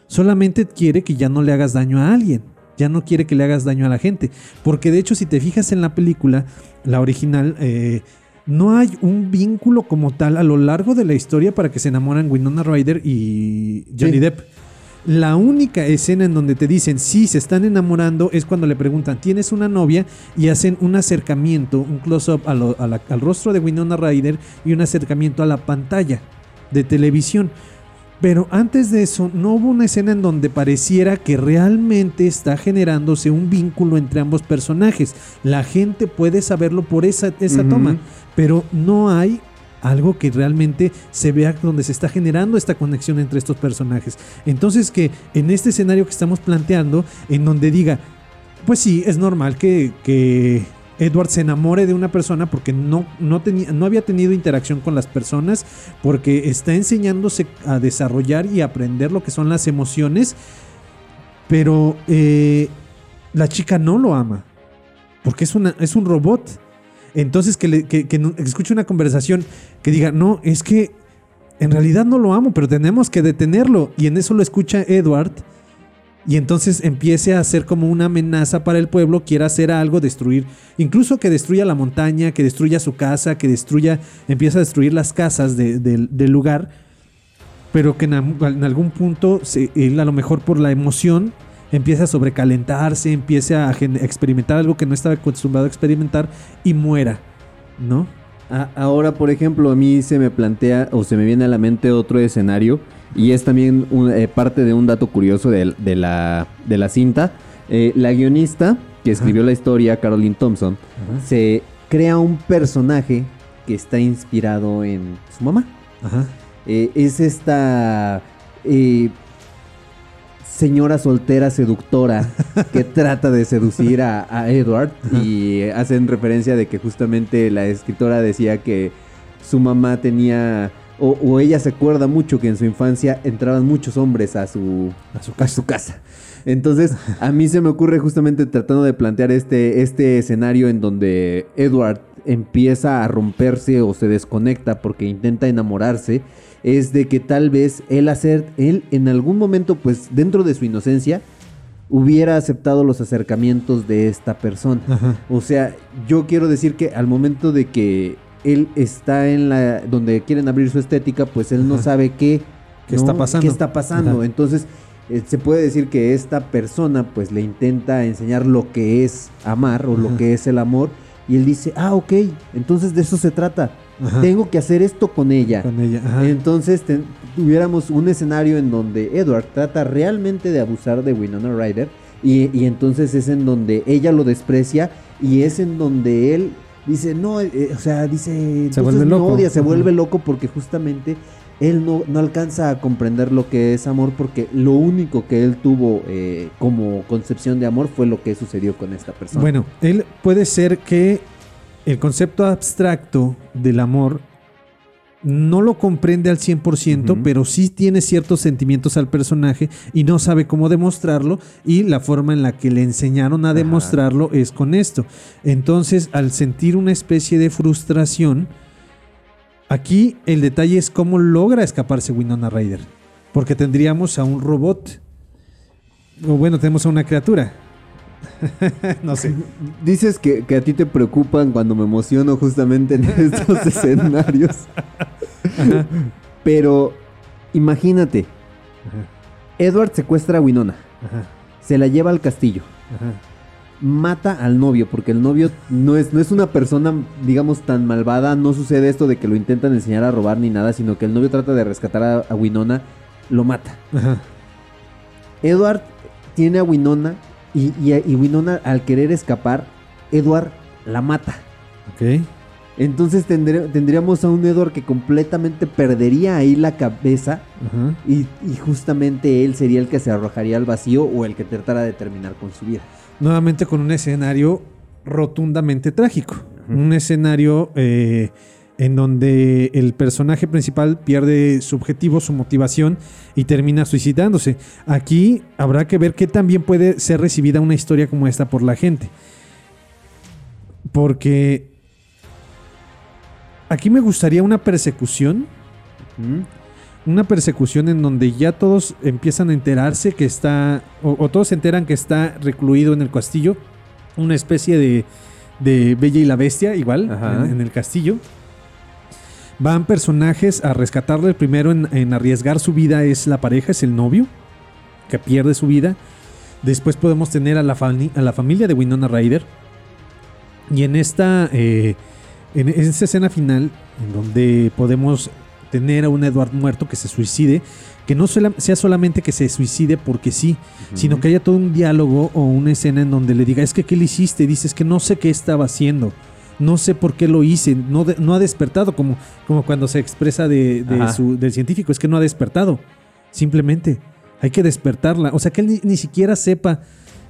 Solamente quiere que ya no le hagas daño a alguien. Ya no quiere que le hagas daño a la gente. Porque de hecho, si te fijas en la película, la original, eh, no hay un vínculo como tal a lo largo de la historia para que se enamoran Winona Ryder y Johnny Sí. Depp. La única escena en donde te dicen sí se están enamorando es cuando le preguntan, ¿tienes una novia? Y hacen un acercamiento, un close-up al rostro de Winona Ryder y un acercamiento a la pantalla de televisión. Pero antes de eso, no hubo una escena en donde pareciera que realmente está generándose un vínculo entre ambos personajes. La gente puede saberlo por esa, toma, pero no hay algo que realmente se vea donde se está generando esta conexión entre estos personajes. Entonces que en este escenario que estamos planteando, en donde diga, pues sí, es normal que, que Edward se enamore de una persona porque no, no, tenía, no había tenido interacción con las personas, porque está enseñándose a desarrollar y aprender lo que son las emociones, pero eh, la chica no lo ama, porque es, una, es un robot. Entonces que, escuche una conversación que diga, no, es que en realidad no lo amo, pero tenemos que detenerlo. Y en eso lo escucha Edward. Y entonces empiece a ser como una amenaza para el pueblo, quiera hacer algo, destruir, incluso que destruya la montaña, que destruya su casa, que destruya, empieza a destruir las casas de- del- lugar, pero que en, algún punto, se- a lo mejor por la emoción, empieza a sobrecalentarse, empiece a, experimentar algo que no estaba acostumbrado a experimentar y muera, ¿no? Ahora, por ejemplo, a mí se me plantea o se me viene a la mente otro escenario y es también un- eh, parte de un dato curioso de, de la, de la cinta. Eh, la guionista que escribió la historia, Caroline Thompson, se crea un personaje que está inspirado en su mamá. Ajá. Eh, es esta señora soltera seductora que trata de seducir a, a Edward y hacen referencia de que justamente la escritora decía que su mamá tenía o, o ella se acuerda mucho que en su infancia entraban muchos hombres a su, A su a su casa. Entonces, a mí se me ocurre justamente tratando de plantear este, este escenario en donde Edward empieza a romperse o se desconecta porque intenta enamorarse, es de que tal vez él hacer, él en algún momento, pues dentro de su inocencia, hubiera aceptado los acercamientos de esta persona. Ajá. O sea, yo quiero decir que al momento de que él está en la donde quieren abrir su estética, pues él no sabe qué, ¿Qué está pasando? ¿Qué está pasando? Ajá. Entonces, eh, se puede decir que esta persona pues le intenta enseñar lo que es amar o lo que es el amor y él dice, "Ah, ok, entonces de eso se trata. Ajá. Tengo que hacer esto con ella." Con ella. Ajá. Entonces tuviéramos un escenario en donde Edward trata realmente de abusar de Winona Ryder y, y entonces es en donde ella lo desprecia y es en donde él dice, no, eh, o sea, dice, entonces vuelve loco. odia, se vuelve loco porque justamente él no, no alcanza a comprender lo que es amor porque lo único que él tuvo eh, como concepción de amor fue lo que sucedió con esta persona. Bueno, él puede ser que el concepto abstracto del amor no lo comprende al 100%, Ujú. pero sí tiene ciertos sentimientos al personaje y no sabe cómo demostrarlo y la forma en la que le enseñaron a Ajá. demostrarlo es con esto. Entonces, al sentir una especie de frustración, aquí el detalle es cómo logra escaparse Winona Ryder, porque tendríamos a un robot, o bueno, tenemos a una criatura, no sé. Dices que, que a ti te preocupan cuando me emociono justamente en estos escenarios. Pero imagínate, Edward secuestra a Winona, Ajá, se la lleva al castillo, ajá. Mata al novio, porque el novio no es, no es una persona, digamos, tan malvada, no sucede esto de que lo intentan enseñar a robar ni nada, sino que el novio trata de rescatar a, a Winona, lo mata. Ajá. Edward tiene a Winona y, y- y Winona al querer escapar, Edward la mata. Ok. Entonces tendré- tendríamos a un Edward que completamente perdería ahí la cabeza Ajá. y, y justamente él sería el que se arrojaría al vacío o el que tratara de terminar con su vida. Nuevamente con un escenario rotundamente trágico. Un escenario eh, en donde el personaje principal pierde su objetivo, su motivación y termina suicidándose. Aquí habrá que ver qué también puede ser recibida una historia como esta por la gente. Porque aquí me gustaría una persecución una persecución en donde ya todos empiezan a enterarse que está, o, o todos se enteran que está recluido en el castillo, una especie de, de Bella y la Bestia, igual, en, en el castillo. Van personajes a rescatarle. El primero en, en arriesgar su vida es la pareja, es el novio, que pierde su vida. Después podemos tener a la, a la familia de Winona Ryder. Y en esta, eh, en, en esta escena final, en donde podemos tener a un Edward muerto que se suicide, que no sea solamente que se suicide porque sí, sino que haya todo un diálogo o una escena en donde le diga, es que ¿qué le hiciste? Dices que no sé qué estaba haciendo. No sé por qué lo hice, no, de- no ha despertado, como, como cuando se expresa de, de su- del científico, es que no ha despertado. Simplemente hay que despertarla. O sea, que él ni, ni siquiera sepa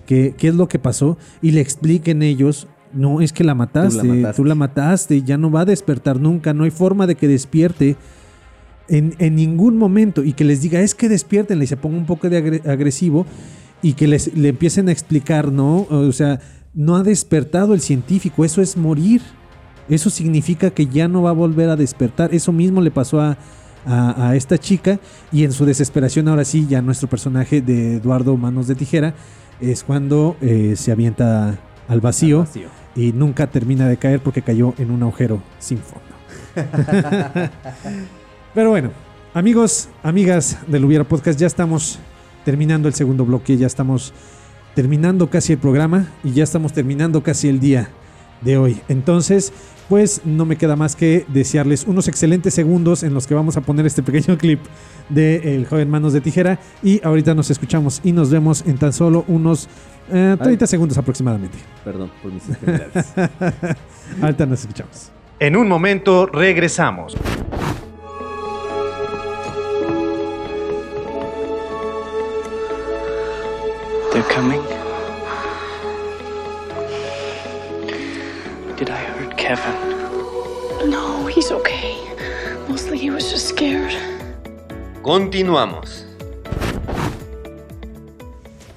qué, qué es lo que pasó y le expliquen ellos, no, es que la mataste, mataste. tú la mataste, ya no va a despertar nunca, no hay forma de que despierte en, en ningún momento y que les diga, es que despierten y se ponga un poco de agre- agresivo y que les, le empiecen a explicar, ¿no? O sea, no ha despertado el científico, eso es morir. Eso significa que ya no va a volver a despertar. Eso mismo le pasó a, a- a esta chica y en su desesperación ahora sí, ya nuestro personaje de Eduardo Manos de Tijera es cuando eh, se avienta al vacío, Al vacío. y nunca termina de caer porque cayó en un agujero sin fondo. Pero bueno, amigos, amigas del Hubiera Podcast, ya estamos terminando el segundo bloque, ya estamos terminando casi el programa y ya estamos terminando casi el día de hoy. Entonces, pues no me queda más que desearles unos excelentes segundos en los que vamos a poner este pequeño clip de El joven Manos de Tijera y ahorita nos escuchamos y nos vemos en tan solo unos eh, 30 segundos aproximadamente. Perdón por mis enfermedades. Ahorita nos escuchamos. En un momento regresamos. Coming. Did I hurt Kevin? No, he's okay. Mostly he was just scared. Continuamos.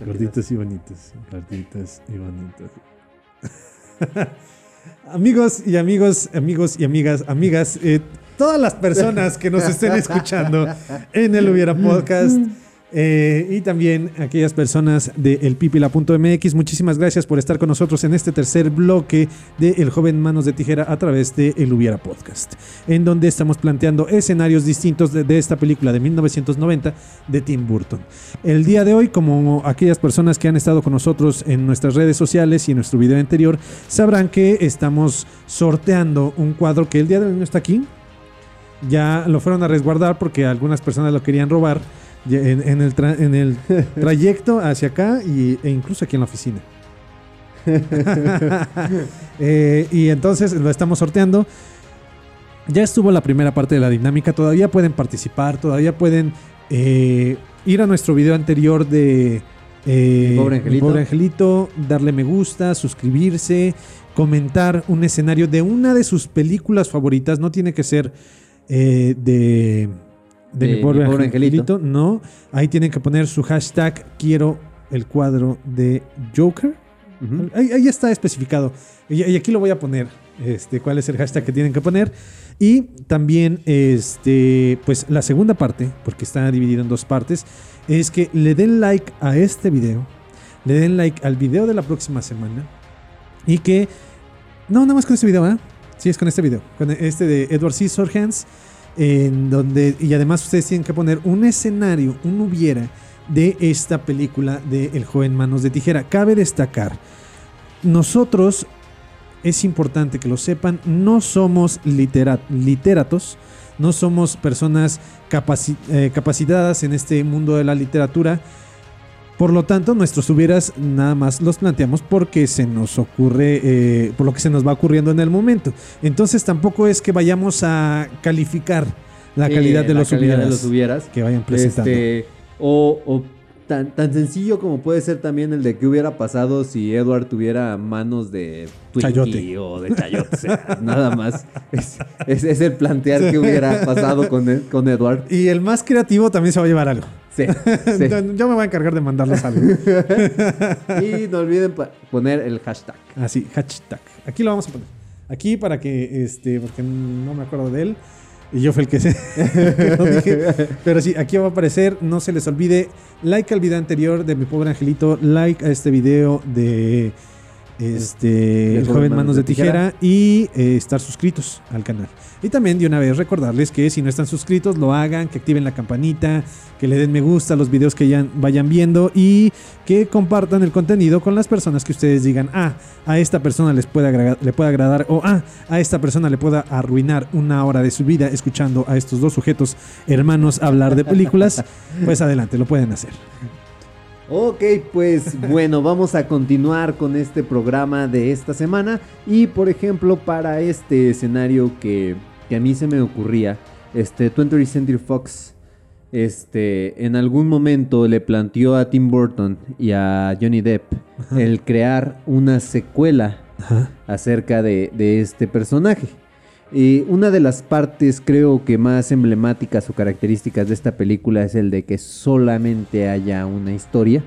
Gorditos y bonitos. Gorditos y bonitos. amigos y amigos, amigos y amigas, amigas, eh, todas las personas que nos estén escuchando en el Hubiera Podcast. Eh, y también aquellas personas de elpipila.mx, muchísimas gracias por estar con nosotros en este tercer bloque de El joven Manos de Tijera a través de El Hubiera Podcast, en donde estamos planteando escenarios distintos de, esta película de 1990 de Tim Burton. El día de hoy, como aquellas personas que han estado con nosotros en nuestras redes sociales y en nuestro video anterior, sabrán que estamos sorteando un cuadro que el día de hoy no está aquí. Ya lo fueron a resguardar porque algunas personas lo querían robar en, en el, tra- en el trayecto hacia acá y, e incluso aquí en la oficina. Eh, y entonces lo estamos sorteando. Ya estuvo la primera parte de la dinámica. Todavía pueden participar, todavía pueden eh, ir a nuestro video anterior de eh, Mi pobre Mi angelito. pobre angelito, darle me gusta, suscribirse, comentar un escenario de una de sus películas favoritas. No tiene que ser eh, de, de, De mi pobre, Mi pobre angelito. angelito. No, ahí tienen que poner su hashtag quiero el cuadro de Joker. Ahí, ahí está especificado. Y, y aquí lo voy a poner. Este, cuál es el hashtag que tienen que poner. Y también, este, pues la segunda parte, porque está dividido en dos partes, es que le den like a este video, le den like al video de la próxima semana y que... No, nada más con este video, ¿ah? Sí, es con este video, con este de Edward C. Scissorhands, en donde... Y además ustedes tienen que poner un escenario, un hubiera de esta película de El joven manos de tijera. Cabe destacar, nosotros, es importante que lo sepan, no somos litera- literatos, no somos personas capaci- eh, capacitadas en este mundo de la literatura. Por lo tanto, nuestros hubieras nada más los planteamos porque se nos ocurre, eh, por lo que se nos va ocurriendo en el momento. Entonces tampoco es que vayamos a calificar la calidad de la los calidad hubieras de los hubieras. que vayan presentando. Este, o o tan, tan sencillo como puede ser también el de qué hubiera pasado si Edward tuviera manos de Twinkie Chayote. o de chayote. o sea, nada más. Es, es- es el plantear qué hubiera pasado con, Ed- con Edward. Y el más creativo también se va a llevar algo. Sí, sí. Yo me voy a encargar de mandarles algo. Y no olviden poner el hashtag. Así, hashtag. Aquí lo vamos a poner. Aquí para que, este, porque no me acuerdo de él. Y yo fui el que, se, que lo dije. Pero sí, aquí va a aparecer. No se les olvide. Like al video anterior de mi pobre angelito. Like a este video de este, El joven manos de tijera. Y eh, estar suscritos al canal. Y también de una vez recordarles que si no están suscritos, lo hagan, que activen la campanita, que le den me gusta a los videos que ya vayan viendo y que compartan el contenido con las personas que ustedes digan, ah, a esta persona les puede le puede agradar o ah, a esta persona le pueda arruinar una hora de su vida escuchando a estos dos sujetos hermanos hablar de películas, pues adelante, lo pueden hacer. Ok, pues bueno, vamos a continuar con este programa de esta semana. Y por ejemplo, para este escenario que, que a mí se me ocurría, este 20th Century Fox, este, en algún momento le planteó a Tim Burton y a Johnny Depp el crear una secuela acerca de, de este personaje. Y una de las partes creo que más emblemáticas o características de esta película es el de que solamente haya una historia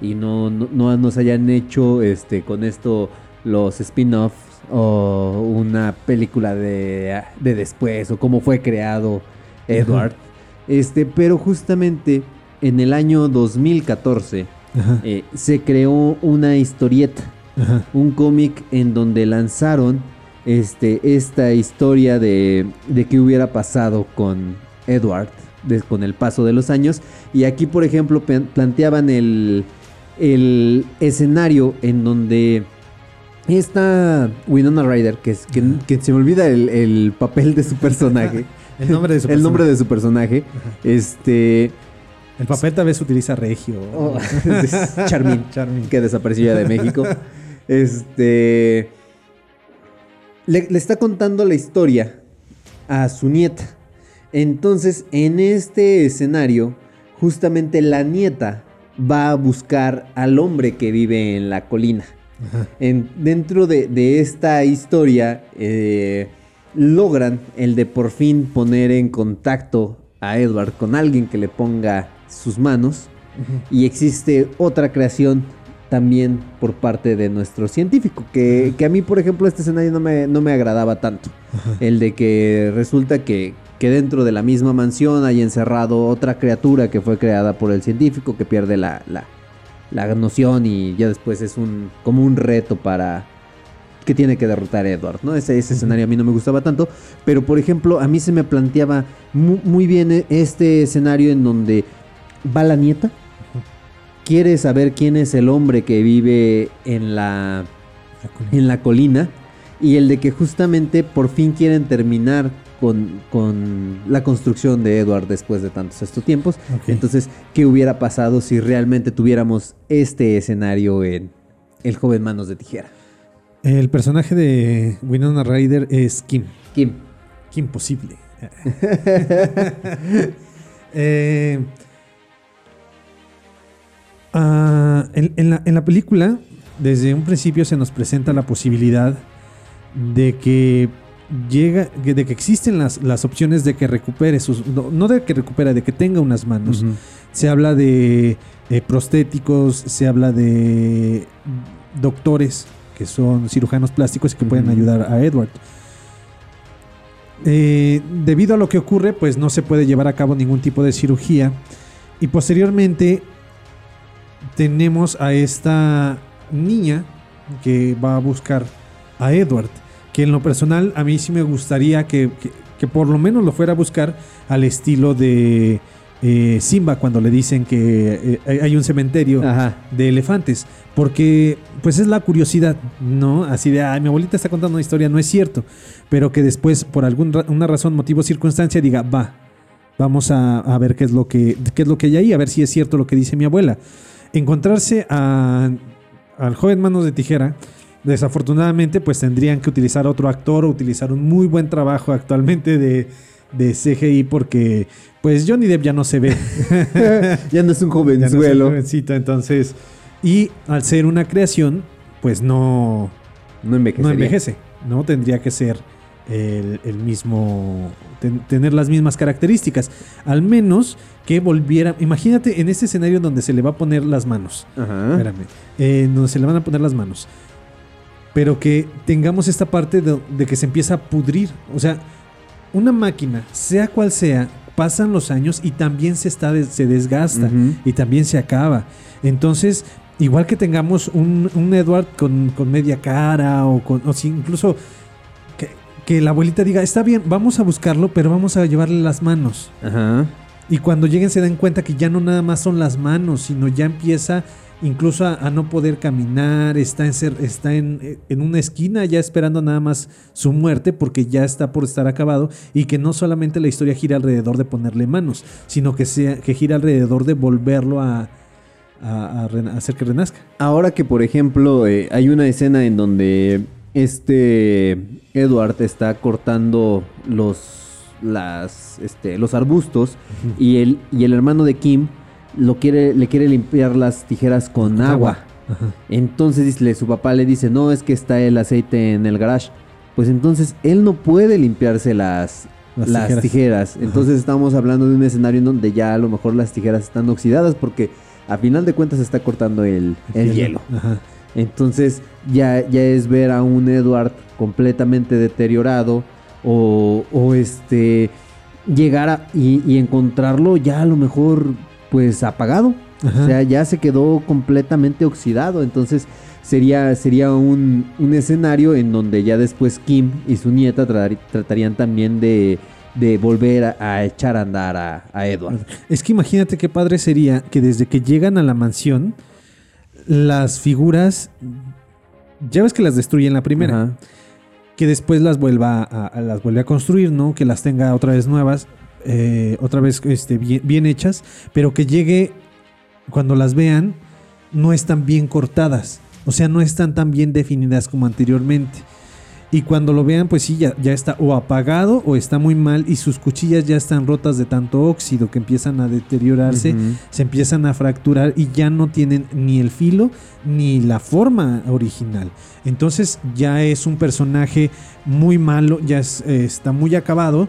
y no, no, no nos hayan hecho este, con esto los spin-offs o una película de, de después o cómo fue creado Edward. Este, pero justamente en el año 2014 Ajá, eh, se creó una historieta un cómic en donde lanzaron este, esta historia de, de qué hubiera pasado con Edward de- con el paso de los años. Y aquí, por ejemplo, planteaban el, el escenario en donde esta Winona Ryder, que, es, que, que se me olvida el, el papel de su personaje. El nombre de su el nombre personaje. de su personaje. Este. El papel tal vez utiliza regio. Oh, es Charmín, Charmín. que desapareció ya de México. Este. Le, le está contando la historia a su nieta. Entonces, en este escenario, justamente la nieta va a buscar al hombre que vive en la colina. En- dentro de, de esta historia, eh, logran el de por fin poner en contacto a Edward con alguien que le ponga sus manos. Y existe otra creación también por parte de nuestro científico, que, que a mí, por ejemplo, este escenario no me, no me agradaba tanto. El de que resulta que, que dentro de la misma mansión hay encerrado otra criatura que fue creada por el científico que pierde la, la, la noción y ya después es un como un reto para que tiene que derrotar a Edward, ¿no? Ese, ese escenario a mí no me gustaba tanto, pero por ejemplo, a mí se me planteaba mu- muy, bien e- este escenario en donde va la nieta, quiere saber quién es el hombre que vive en la en la colina y el de que justamente por fin quieren terminar con, con la construcción de Edward después de tantos estos tiempos. Entonces, ¿qué hubiera pasado si realmente tuviéramos este escenario en El joven manos de tijera? El personaje de Winona Ryder es Kim. Kim. Qué imposible. Eh, ah, en, en la, en la película, desde un principio se nos presenta la posibilidad de que llega, de que existen las, las opciones de que recupere sus, no, no de que recupere, de que tenga unas manos. Se habla de, de prostéticos, se habla de doctores que son cirujanos plásticos y que pueden ayudar a Edward. Eh, debido a lo que ocurre, pues no se puede llevar a cabo ningún tipo de cirugía. Y posteriormente tenemos a esta niña que va a buscar a Edward. Que en lo personal a mí sí me gustaría que, que- que por lo menos lo fuera a buscar al estilo de eh, Simba cuando le dicen que eh, hay un cementerio Ajá. de elefantes. Porque, pues es la curiosidad, ¿no? Así de, ay, mi abuelita está contando una historia, no es cierto. Pero que después, por alguna razón, motivo, circunstancia, diga, va, vamos a, a ver qué es, lo que, qué es lo que hay ahí, a ver si es cierto lo que dice mi abuela. Encontrarse a- al joven Manos de Tijera, desafortunadamente, pues tendrían que utilizar otro actor o utilizar un muy buen trabajo actualmente de, de CGI porque, pues Johnny Depp ya no se ve. Ya no es un Ya no es un jovenzuelo. jovencito, entonces. Y al ser una creación, pues no, No envejece. no envejece, ¿no? Tendría que ser el, el mismo. ten- tener las mismas características. Al menos que volviera. Imagínate en este escenario donde se le va a poner las manos. Ajá. Espérame. eh, en donde se le van a poner las manos. Pero que tengamos esta parte de, de que se empieza a pudrir. O sea, una máquina, sea cual sea, pasan los años y también se, está, se desgasta y también se acaba. Entonces, igual que tengamos un, un Edward con, con media cara o, con, o si incluso que, que la abuelita diga, está bien, vamos a buscarlo, pero vamos a llevarle las manos. Ajá. Y cuando lleguen se dan cuenta que ya no nada más son las manos, sino ya empieza incluso a, a no poder caminar, está, en, ser- está en, en una esquina ya esperando nada más su muerte porque ya está por estar acabado y que no solamente la historia gira alrededor de ponerle manos, sino que, sea, que gira alrededor de volverlo a, a- a rena- a hacer que renazca. Ahora que, por ejemplo, eh, hay una escena en donde este Edward está cortando los, las, este, los arbustos y, el, y el hermano de Kim lo quiere, le quiere limpiar las tijeras con, agua. agua. Entonces dice- su papá le dice, no, es que está el aceite en el garage. Pues entonces él no puede limpiarse las, Las las, tijeras. tijeras. Entonces estamos hablando de un escenario en donde ya a lo mejor las tijeras están oxidadas porque a final de cuentas se está cortando el, el hielo. Ajá. Entonces ya, ya es ver a un Edward completamente deteriorado o, o este llegar a, y, y encontrarlo ya a lo mejor pues apagado. Ajá. O sea, ya se quedó completamente oxidado. Entonces sería, sería un, un escenario en donde ya después Kim y su nieta tratar- tratarían también de, de volver a, a echar a andar a, a Edward. Es que imagínate qué padre sería que desde que llegan a la mansión, las figuras, ya ves que las destruyen la primera, Ajá. que después las vuelva a, a- las vuelve a construir, ¿no? Que las tenga otra vez nuevas, eh, otra vez este, bien, bien hechas, pero que llegue cuando las vean no están bien cortadas, o sea, no están tan bien definidas como anteriormente. Y cuando lo vean, pues sí, ya, ya está o apagado o está muy mal y sus cuchillas ya están rotas de tanto óxido que empiezan a deteriorarse, se empiezan a fracturar y ya no tienen ni el filo ni la forma original. Entonces ya es un personaje muy malo, ya es- eh, está muy acabado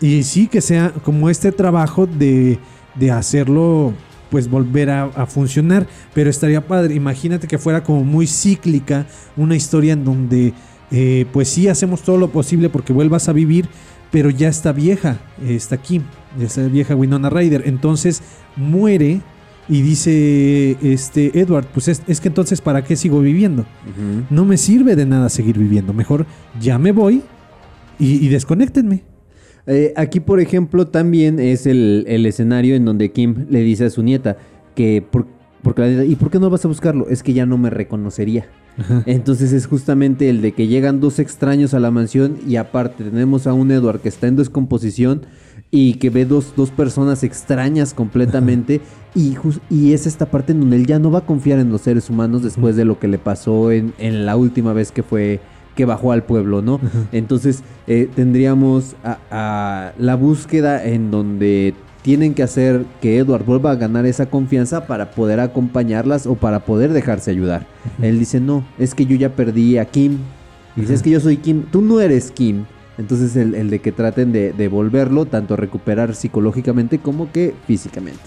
y sí que sea como este trabajo de, de hacerlo pues volver a, a funcionar, pero estaría padre, imagínate que fuera como muy cíclica, una historia en donde eh, pues sí hacemos todo lo posible porque vuelvas a vivir, pero ya está vieja, está aquí, ya está vieja Winona Ryder, entonces muere y dice este Edward, pues es, es que entonces ¿para qué sigo viviendo? No me sirve de nada seguir viviendo, mejor ya me voy y, y desconéctenme. Eh, aquí, por ejemplo, también es el, el escenario en donde Kim le dice a su nieta que por, porque la nieta, ¿y por qué no vas a buscarlo? Es que ya no me reconocería. Ajá. Entonces es justamente el de que llegan dos extraños a la mansión y aparte tenemos a un Edward que está en descomposición y que ve dos, dos personas extrañas completamente y, y es esta parte en donde él ya no va a confiar en los seres humanos después de lo que le pasó en, en la última vez que fue que bajó al pueblo, ¿no? Entonces eh, tendríamos a, a la búsqueda en donde tienen que hacer que Edward vuelva a ganar esa confianza para poder acompañarlas o para poder dejarse ayudar. Él dice, no, es que yo ya perdí a Kim. Y dice, es que yo soy Kim, tú no eres Kim. Entonces el, el de que traten de, de volverlo, tanto recuperar psicológicamente como que físicamente.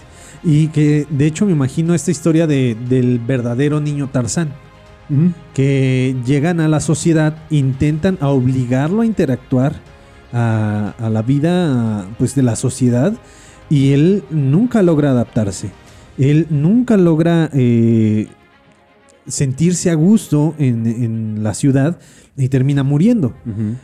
Y que de hecho me imagino esta historia de, del verdadero niño Tarzán. Que llegan a la sociedad, intentan obligarlo a interactuar a, la vida pues de la sociedad y él nunca logra adaptarse. él nunca logra eh, sentirse a gusto en la ciudad y termina muriendo.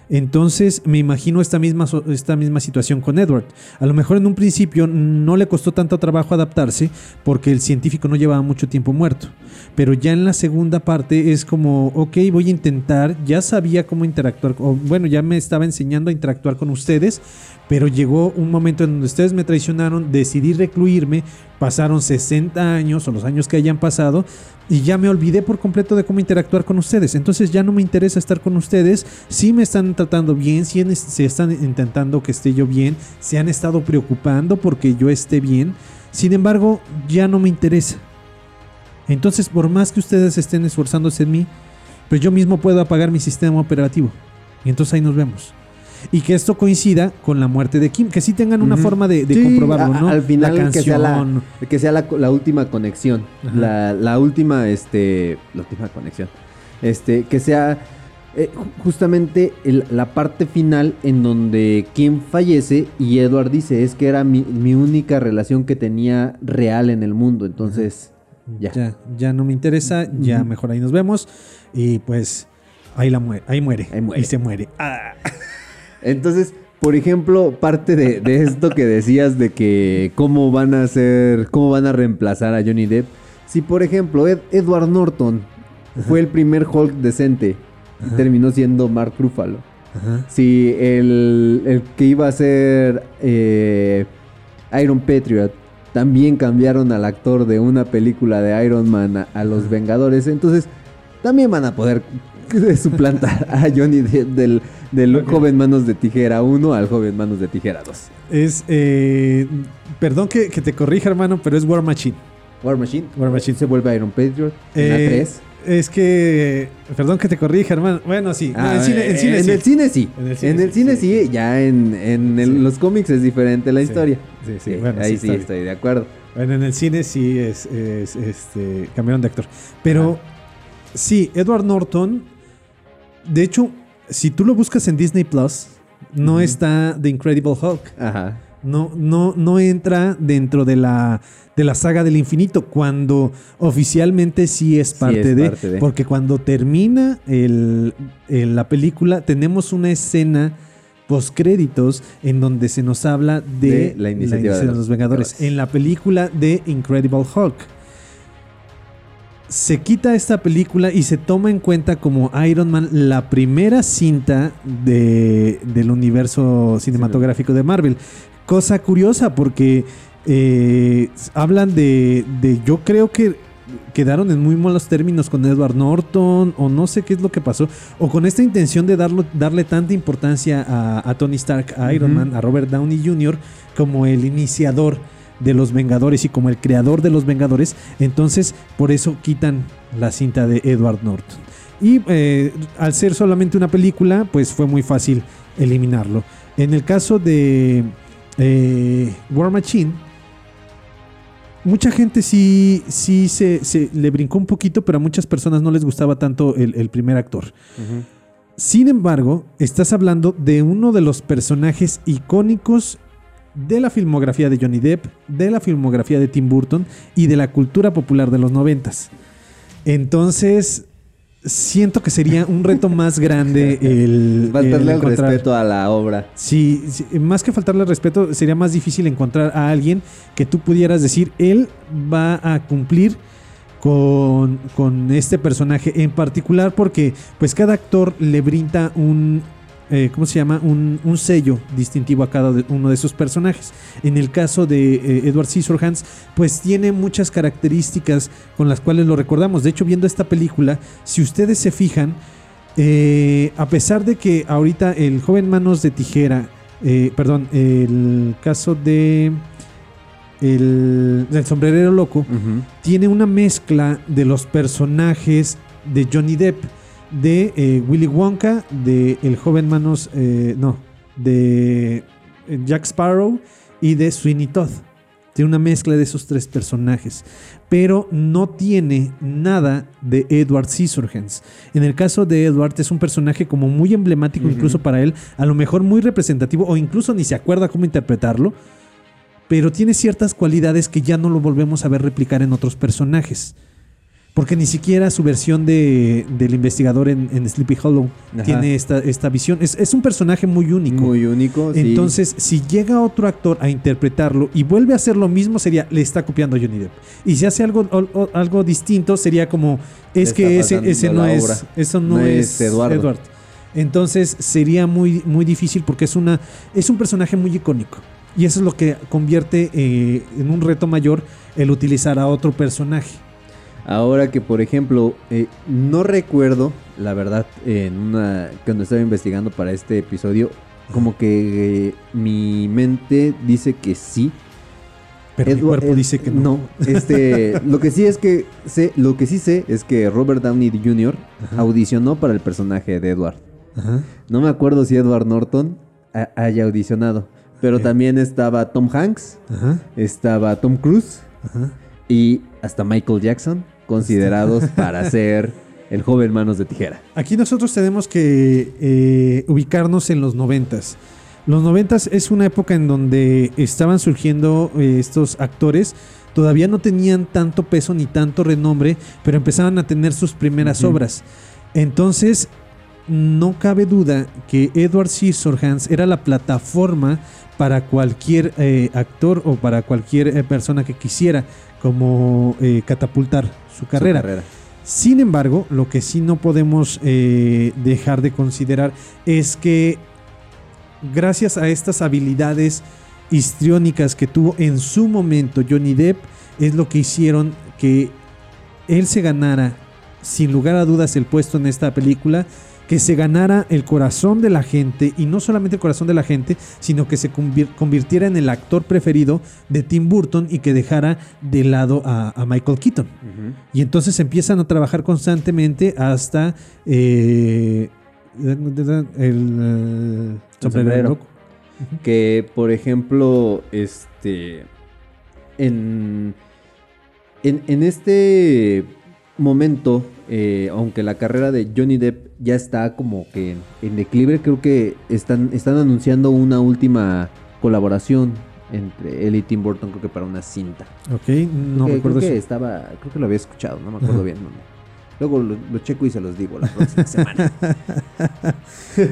Entonces me imagino esta misma, esta misma situación con Edward. A lo mejor en un principio no le costó tanto trabajo adaptarse porque el científico no llevaba mucho tiempo muerto. Pero ya en la segunda parte es como, ok, voy a intentar, ya sabía cómo interactuar, o bueno, ya me estaba enseñando a interactuar con ustedes, pero llegó un momento en donde ustedes me traicionaron, decidí recluirme, pasaron 60 años o los años que hayan pasado y ya me olvidé por completo de cómo interactuar con ustedes. Entonces ya no me interesa estar con ustedes. Sí me están tratando bien, sí en- se están intentando que esté yo bien, se han estado preocupando porque yo esté bien. Sin embargo, ya no me interesa. Entonces, por más que ustedes estén esforzándose en mí, pues yo mismo puedo apagar mi sistema operativo. Y entonces ahí nos vemos. Y que esto coincida con la muerte de Kim, que sí tengan una forma de, de Sí, comprobarlo, a- ¿no? Al final la que sea la, que sea la, la última conexión. La, la última, este. La última conexión. Este, que sea eh, ju- justamente el- la parte final en donde Kim fallece y Edward dice, es que era mi, mi única relación que tenía real en el mundo. Entonces, ya. Ya, ya no me interesa, ya mejor ahí nos vemos. Y pues ahí la muere, ahí muere. Ahí muere. Y se muere. Ah, Entonces, por ejemplo, parte de, de esto que decías de que cómo van a hacer, cómo van a reemplazar a Johnny Depp. Si, por ejemplo, Ed- Edward Norton fue el primer Hulk decente Ajá. terminó siendo Mark Ruffalo. ajá. Si el, el que iba a ser eh, Iron Patriot también cambiaron al actor de una película de Iron Man a, a los Vengadores, entonces también van a poder suplantar a Johnny del, del joven Manos de Tijera 1 al joven Manos de Tijera 2. Es, eh, perdón que, que te corrija, hermano, pero es War Machine. War Machine. War Machine. Se vuelve Iron Patriot. En Eh, 3. Es que, perdón que te corrija, hermano. Bueno, sí. Ah, en cine, en cine en sí. el cine sí. En el cine En el sí, cine sí. sí, ya en, en los cómics es diferente la historia. sí, sí, Sí, bueno, ahí sí, estoy de acuerdo. Bueno, en el cine sí es, es, este, cambiaron de actor. Pero sí, Edward Norton, de hecho, si tú lo buscas en Disney Plus, no está The Incredible Hulk. Ajá. No, no, no entra dentro de la, de la saga del infinito, cuando oficialmente sí es parte, es de, parte de. Porque cuando termina el- el- la película, tenemos una escena postcréditos en donde se nos habla de, De la iniciativa de los Vengadores. Vengadores. En la película de Incredible Hulk. Se quita esta película y se toma en cuenta como Iron Man la primera cinta de- del universo cinematográfico de Marvel. Cosa curiosa porque eh, hablan de, de- Yo creo que quedaron en muy malos términos con Edward Norton o no sé qué es lo que pasó. O con esta intención de darlo, darle tanta importancia a, a Tony Stark, a Iron. Man, a Robert Downey Jr. como el iniciador de los Vengadores y como el creador de los Vengadores. Entonces por eso quitan la cinta de Edward Norton. Y eh, al ser solamente una película, pues fue muy fácil eliminarlo. En el caso de eh, War Machine, mucha gente sí, sí se, se le brincó un poquito, pero a muchas personas no les gustaba tanto el, el primer actor. Sin embargo, estás hablando de uno de los personajes icónicos de la filmografía de Johnny Depp, de la filmografía de Tim Burton y de la cultura popular de los noventas. Entonces, siento que sería un reto más grande el, Faltarle el respeto a la obra. Sí, sí, más que faltarle al respeto, sería más difícil encontrar a alguien que tú pudieras decir, él va a cumplir con, con este personaje en particular, porque pues cada actor le brinda un, eh, ¿cómo se llama? Un, un sello distintivo a cada uno de sus personajes. En el caso de eh, Edward Scissorhands, pues tiene muchas características con las cuales lo recordamos. De hecho, viendo esta película, si ustedes se fijan, eh, a pesar de que ahorita el joven Manos de Tijera, eh, perdón, el caso de el, sombrerero loco, tiene una mezcla de los personajes de Johnny Depp, de eh, Willy Wonka, de el joven Manos, eh, no, de eh, Jack Sparrow y de Sweeney Todd. Tiene una mezcla de esos tres personajes, pero no tiene nada de Edward Scissorhands. En el caso de Edward es un personaje como muy emblemático incluso para él, a lo mejor muy representativo o incluso ni se acuerda cómo interpretarlo, pero tiene ciertas cualidades que ya no lo volvemos a ver replicar en otros personajes. Porque ni siquiera su versión de, del investigador en, en Sleepy Hollow Ajá. tiene esta, esta visión. Es, es un personaje muy único. Muy único. sí. Entonces, si llega otro actor a interpretarlo y vuelve a hacer lo mismo, sería, le está copiando a Johnny Depp. Y si hace algo, o- o- algo distinto, sería como, es Le que ese, ese no es, eso no, es Eduardo. Edward. Entonces, sería muy, muy difícil porque es, una, es un personaje muy icónico. Y eso es lo que convierte eh, en un reto mayor el utilizar a otro personaje. Ahora que, por ejemplo, eh, no recuerdo, la verdad, en una cuando estaba investigando para este episodio, como que eh, mi mente dice que sí. Pero mi Edward- cuerpo Ed- dice que no. este, lo que sí es que sé, lo que sí sé es que Robert Downey Jr. audicionó para el personaje de Edward. Ajá. No me acuerdo si Edward Norton ha- haya audicionado, pero también estaba Tom Hanks, Ajá. estaba Tom Cruise y hasta Michael Jackson considerados para ser el joven manos de tijera. Aquí nosotros tenemos que eh, ubicarnos en los noventas. Los noventas es una época en donde estaban surgiendo eh, estos actores. Todavía no tenían tanto peso ni tanto renombre, pero empezaban a tener sus primeras obras. Entonces, no cabe duda que Edward Scissorhands era la plataforma para cualquier eh, actor o para cualquier persona que quisiera como catapultar su carrera. Sin embargo, lo que sí no podemos eh, dejar de considerar es que gracias a estas habilidades histriónicas que tuvo en su momento Johnny Depp, es lo que hicieron que él se ganara, sin lugar a dudas, el puesto en esta película, que se ganara el corazón de la gente, y no solamente el corazón de la gente, sino que se convir- convirtiera en el actor preferido de Tim Burton y que dejara de lado a, a Michael Keaton. Y entonces empiezan a trabajar constantemente hasta eh, el, eh, sombrero. loco. Que, por ejemplo, este. En. En, en este momento, eh, aunque la carrera de Johnny Depp ya está como que en, declive, creo que están, están anunciando una última colaboración entre él y Tim Burton, creo que para una cinta. Ok, no Creo que- recuerdo creo que estaba, creo que lo había escuchado, no me acuerdo Ajá. bien. no, no. Luego lo, lo checo y se los digo la próxima semana.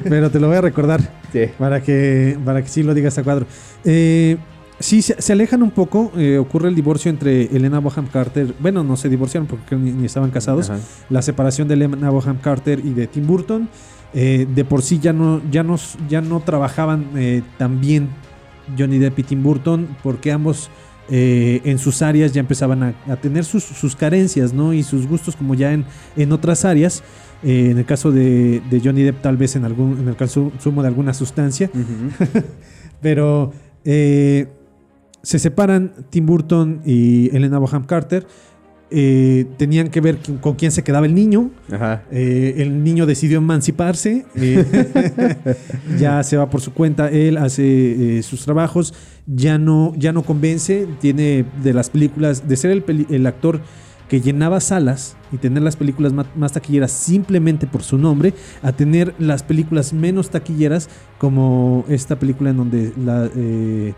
Pero te lo voy a recordar Sí. para que, para que sí lo digas a cuadro. Eh, sí, se, se alejan un poco. eh, ocurre el divorcio entre Elena Boham Carter. Bueno, no se divorciaron porque ni, ni estaban casados. Ajá. la separación de Elena Boham Carter y de Tim Burton. Eh, de por sí ya no, ya no, ya no trabajaban eh, tan bien Johnny Depp y Tim Burton porque ambos eh, en sus áreas ya empezaban a, a tener sus, sus carencias ¿no? y sus gustos como ya en, en otras áreas. Eh, en el caso de, de Johnny Depp tal vez en, algún, en el consumo de alguna sustancia. Ujú. Pero eh, se separan Tim Burton y Elena Boham Carter. Eh, tenían que ver con quién se quedaba el niño. Ajá. Eh, el niño decidió emanciparse. eh, ya se va por su cuenta. Él hace sus trabajos. Ya no, ya no convence. Tiene de las películas, de ser el, el actor que llenaba salas y tener las películas más, taquilleras simplemente por su nombre, a tener las películas menos taquilleras, como esta película en donde la, eh,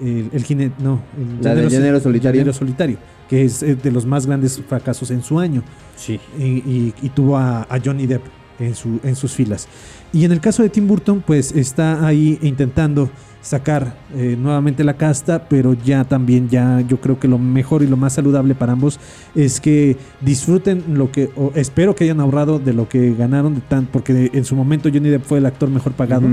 el, el gine- no, el La llanero solitario. llanero solitario, que es eh, de los más grandes fracasos en su año Sí. y, y- y tuvo a, a Johnny Depp en, su, en sus filas. Y en el caso de Tim Burton, pues está ahí intentando sacar eh, nuevamente la casta, pero ya también, ya yo creo que lo mejor y lo más saludable para ambos es que disfruten lo que, o espero que hayan ahorrado de lo que ganaron, de tan, porque en su momento Johnny Depp fue el actor mejor pagado.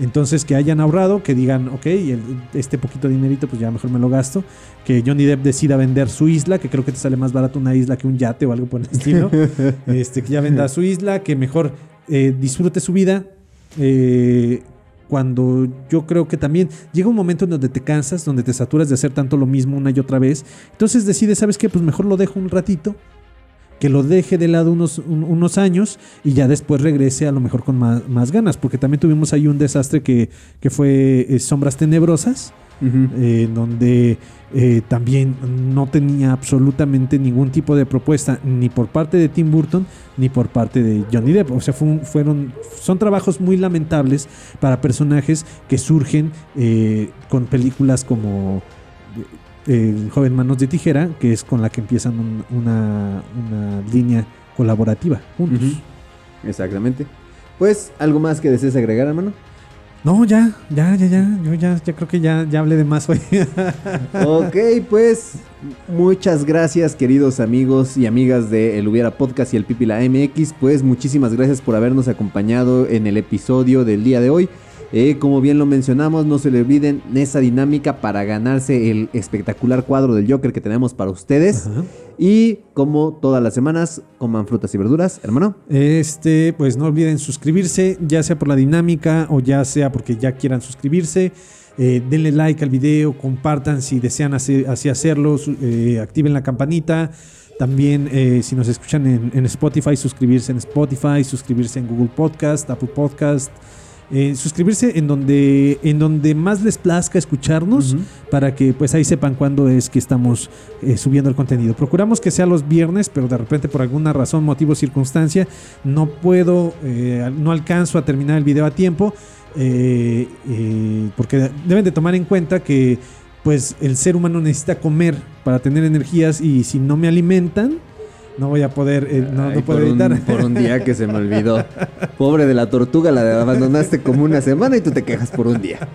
Entonces que hayan ahorrado, que digan, ok, el- este poquito dinerito pues ya mejor me lo gasto, que Johnny Depp decida vender su isla, que creo que te sale más barato una isla que un yate o algo por el estilo, este, que ya venda su isla, que mejor eh, disfrute su vida. eh, cuando yo creo que también llega un momento en donde te cansas, donde te saturas de hacer tanto lo mismo una y otra vez, entonces decides, ¿sabes qué? Pues mejor lo dejo un ratito, que lo deje de lado unos, un- unos años y ya después regrese a lo mejor con más, más ganas, porque también tuvimos ahí un desastre que, que fue eh, Sombras Tenebrosas, eh, donde eh, también no tenía absolutamente ningún tipo de propuesta ni por parte de Tim Burton ni por parte de Johnny Depp. O sea, fue un- fueron, son trabajos muy lamentables para personajes que surgen con películas como el joven Manos de Tijera, que es con la que empiezan un- una, una línea colaborativa juntos. Exactamente. Pues, ¿algo más que desees agregar, hermano? No, ya, ya, ya, ya. Yo ya, ya creo que ya, ya hablé de más hoy. ok, pues muchas gracias queridos amigos y amigas de El Hubiera Podcast y el Pipila MX. Pues muchísimas gracias por habernos acompañado en el episodio del día de hoy. Eh, como bien lo mencionamos, no se le olviden esa dinámica para ganarse el espectacular cuadro del Joker que tenemos para ustedes. Ajá. Y como todas las semanas, coman frutas y verduras, hermano. Este, pues no olviden suscribirse, ya sea por la dinámica o ya sea porque ya quieran suscribirse. Eh, denle like al video, compartan si desean así, así hacerlo, eh, activen la campanita. También eh, si nos escuchan en, en Spotify, suscribirse en Spotify, suscribirse en Google Podcast, Apple Podcast. Eh, suscribirse en donde, en donde más les plazca escucharnos para que pues ahí sepan cuándo es que estamos eh, subiendo el contenido. Procuramos que sea los viernes, pero de repente por alguna razón, motivo, circunstancia, no puedo, eh, no alcanzo a terminar el video a tiempo, eh, eh, porque deben de tomar en cuenta que pues el ser humano necesita comer para tener energías y si no me alimentan, no voy a poder, eh, no, Ay, no puedo por, un, editar. por un día que se me olvidó. Pobre de la tortuga, la abandonaste como una semana y tú te quejas por un día.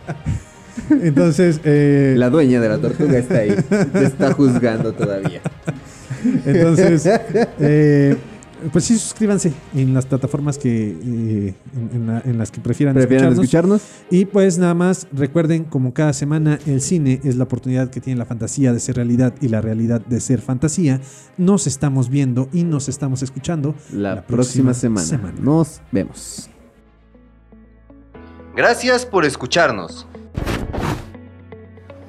Entonces, eh, La dueña de la tortuga está ahí. Te está juzgando todavía. Entonces, eh, pues sí, suscríbanse en las plataformas que eh, en, en la- en las que prefieran, ¿Prefieran escucharnos. escucharnos? Y pues nada más, recuerden, como cada semana, el cine es la oportunidad que tiene la fantasía de ser realidad y la realidad de ser fantasía. Nos estamos viendo y nos estamos escuchando La, próxima, semana. Nos vemos. Gracias por escucharnos.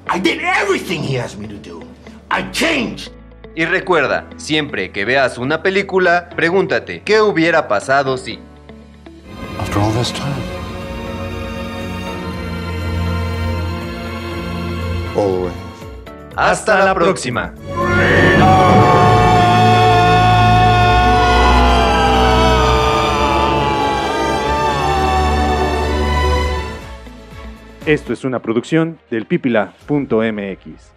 I did everything he asked me to do. I changed. Y recuerda, siempre que veas una película, pregúntate, ¿qué hubiera pasado si? After all this time. Always. Hasta, la próxima. Esto es una producción del pipila.mx.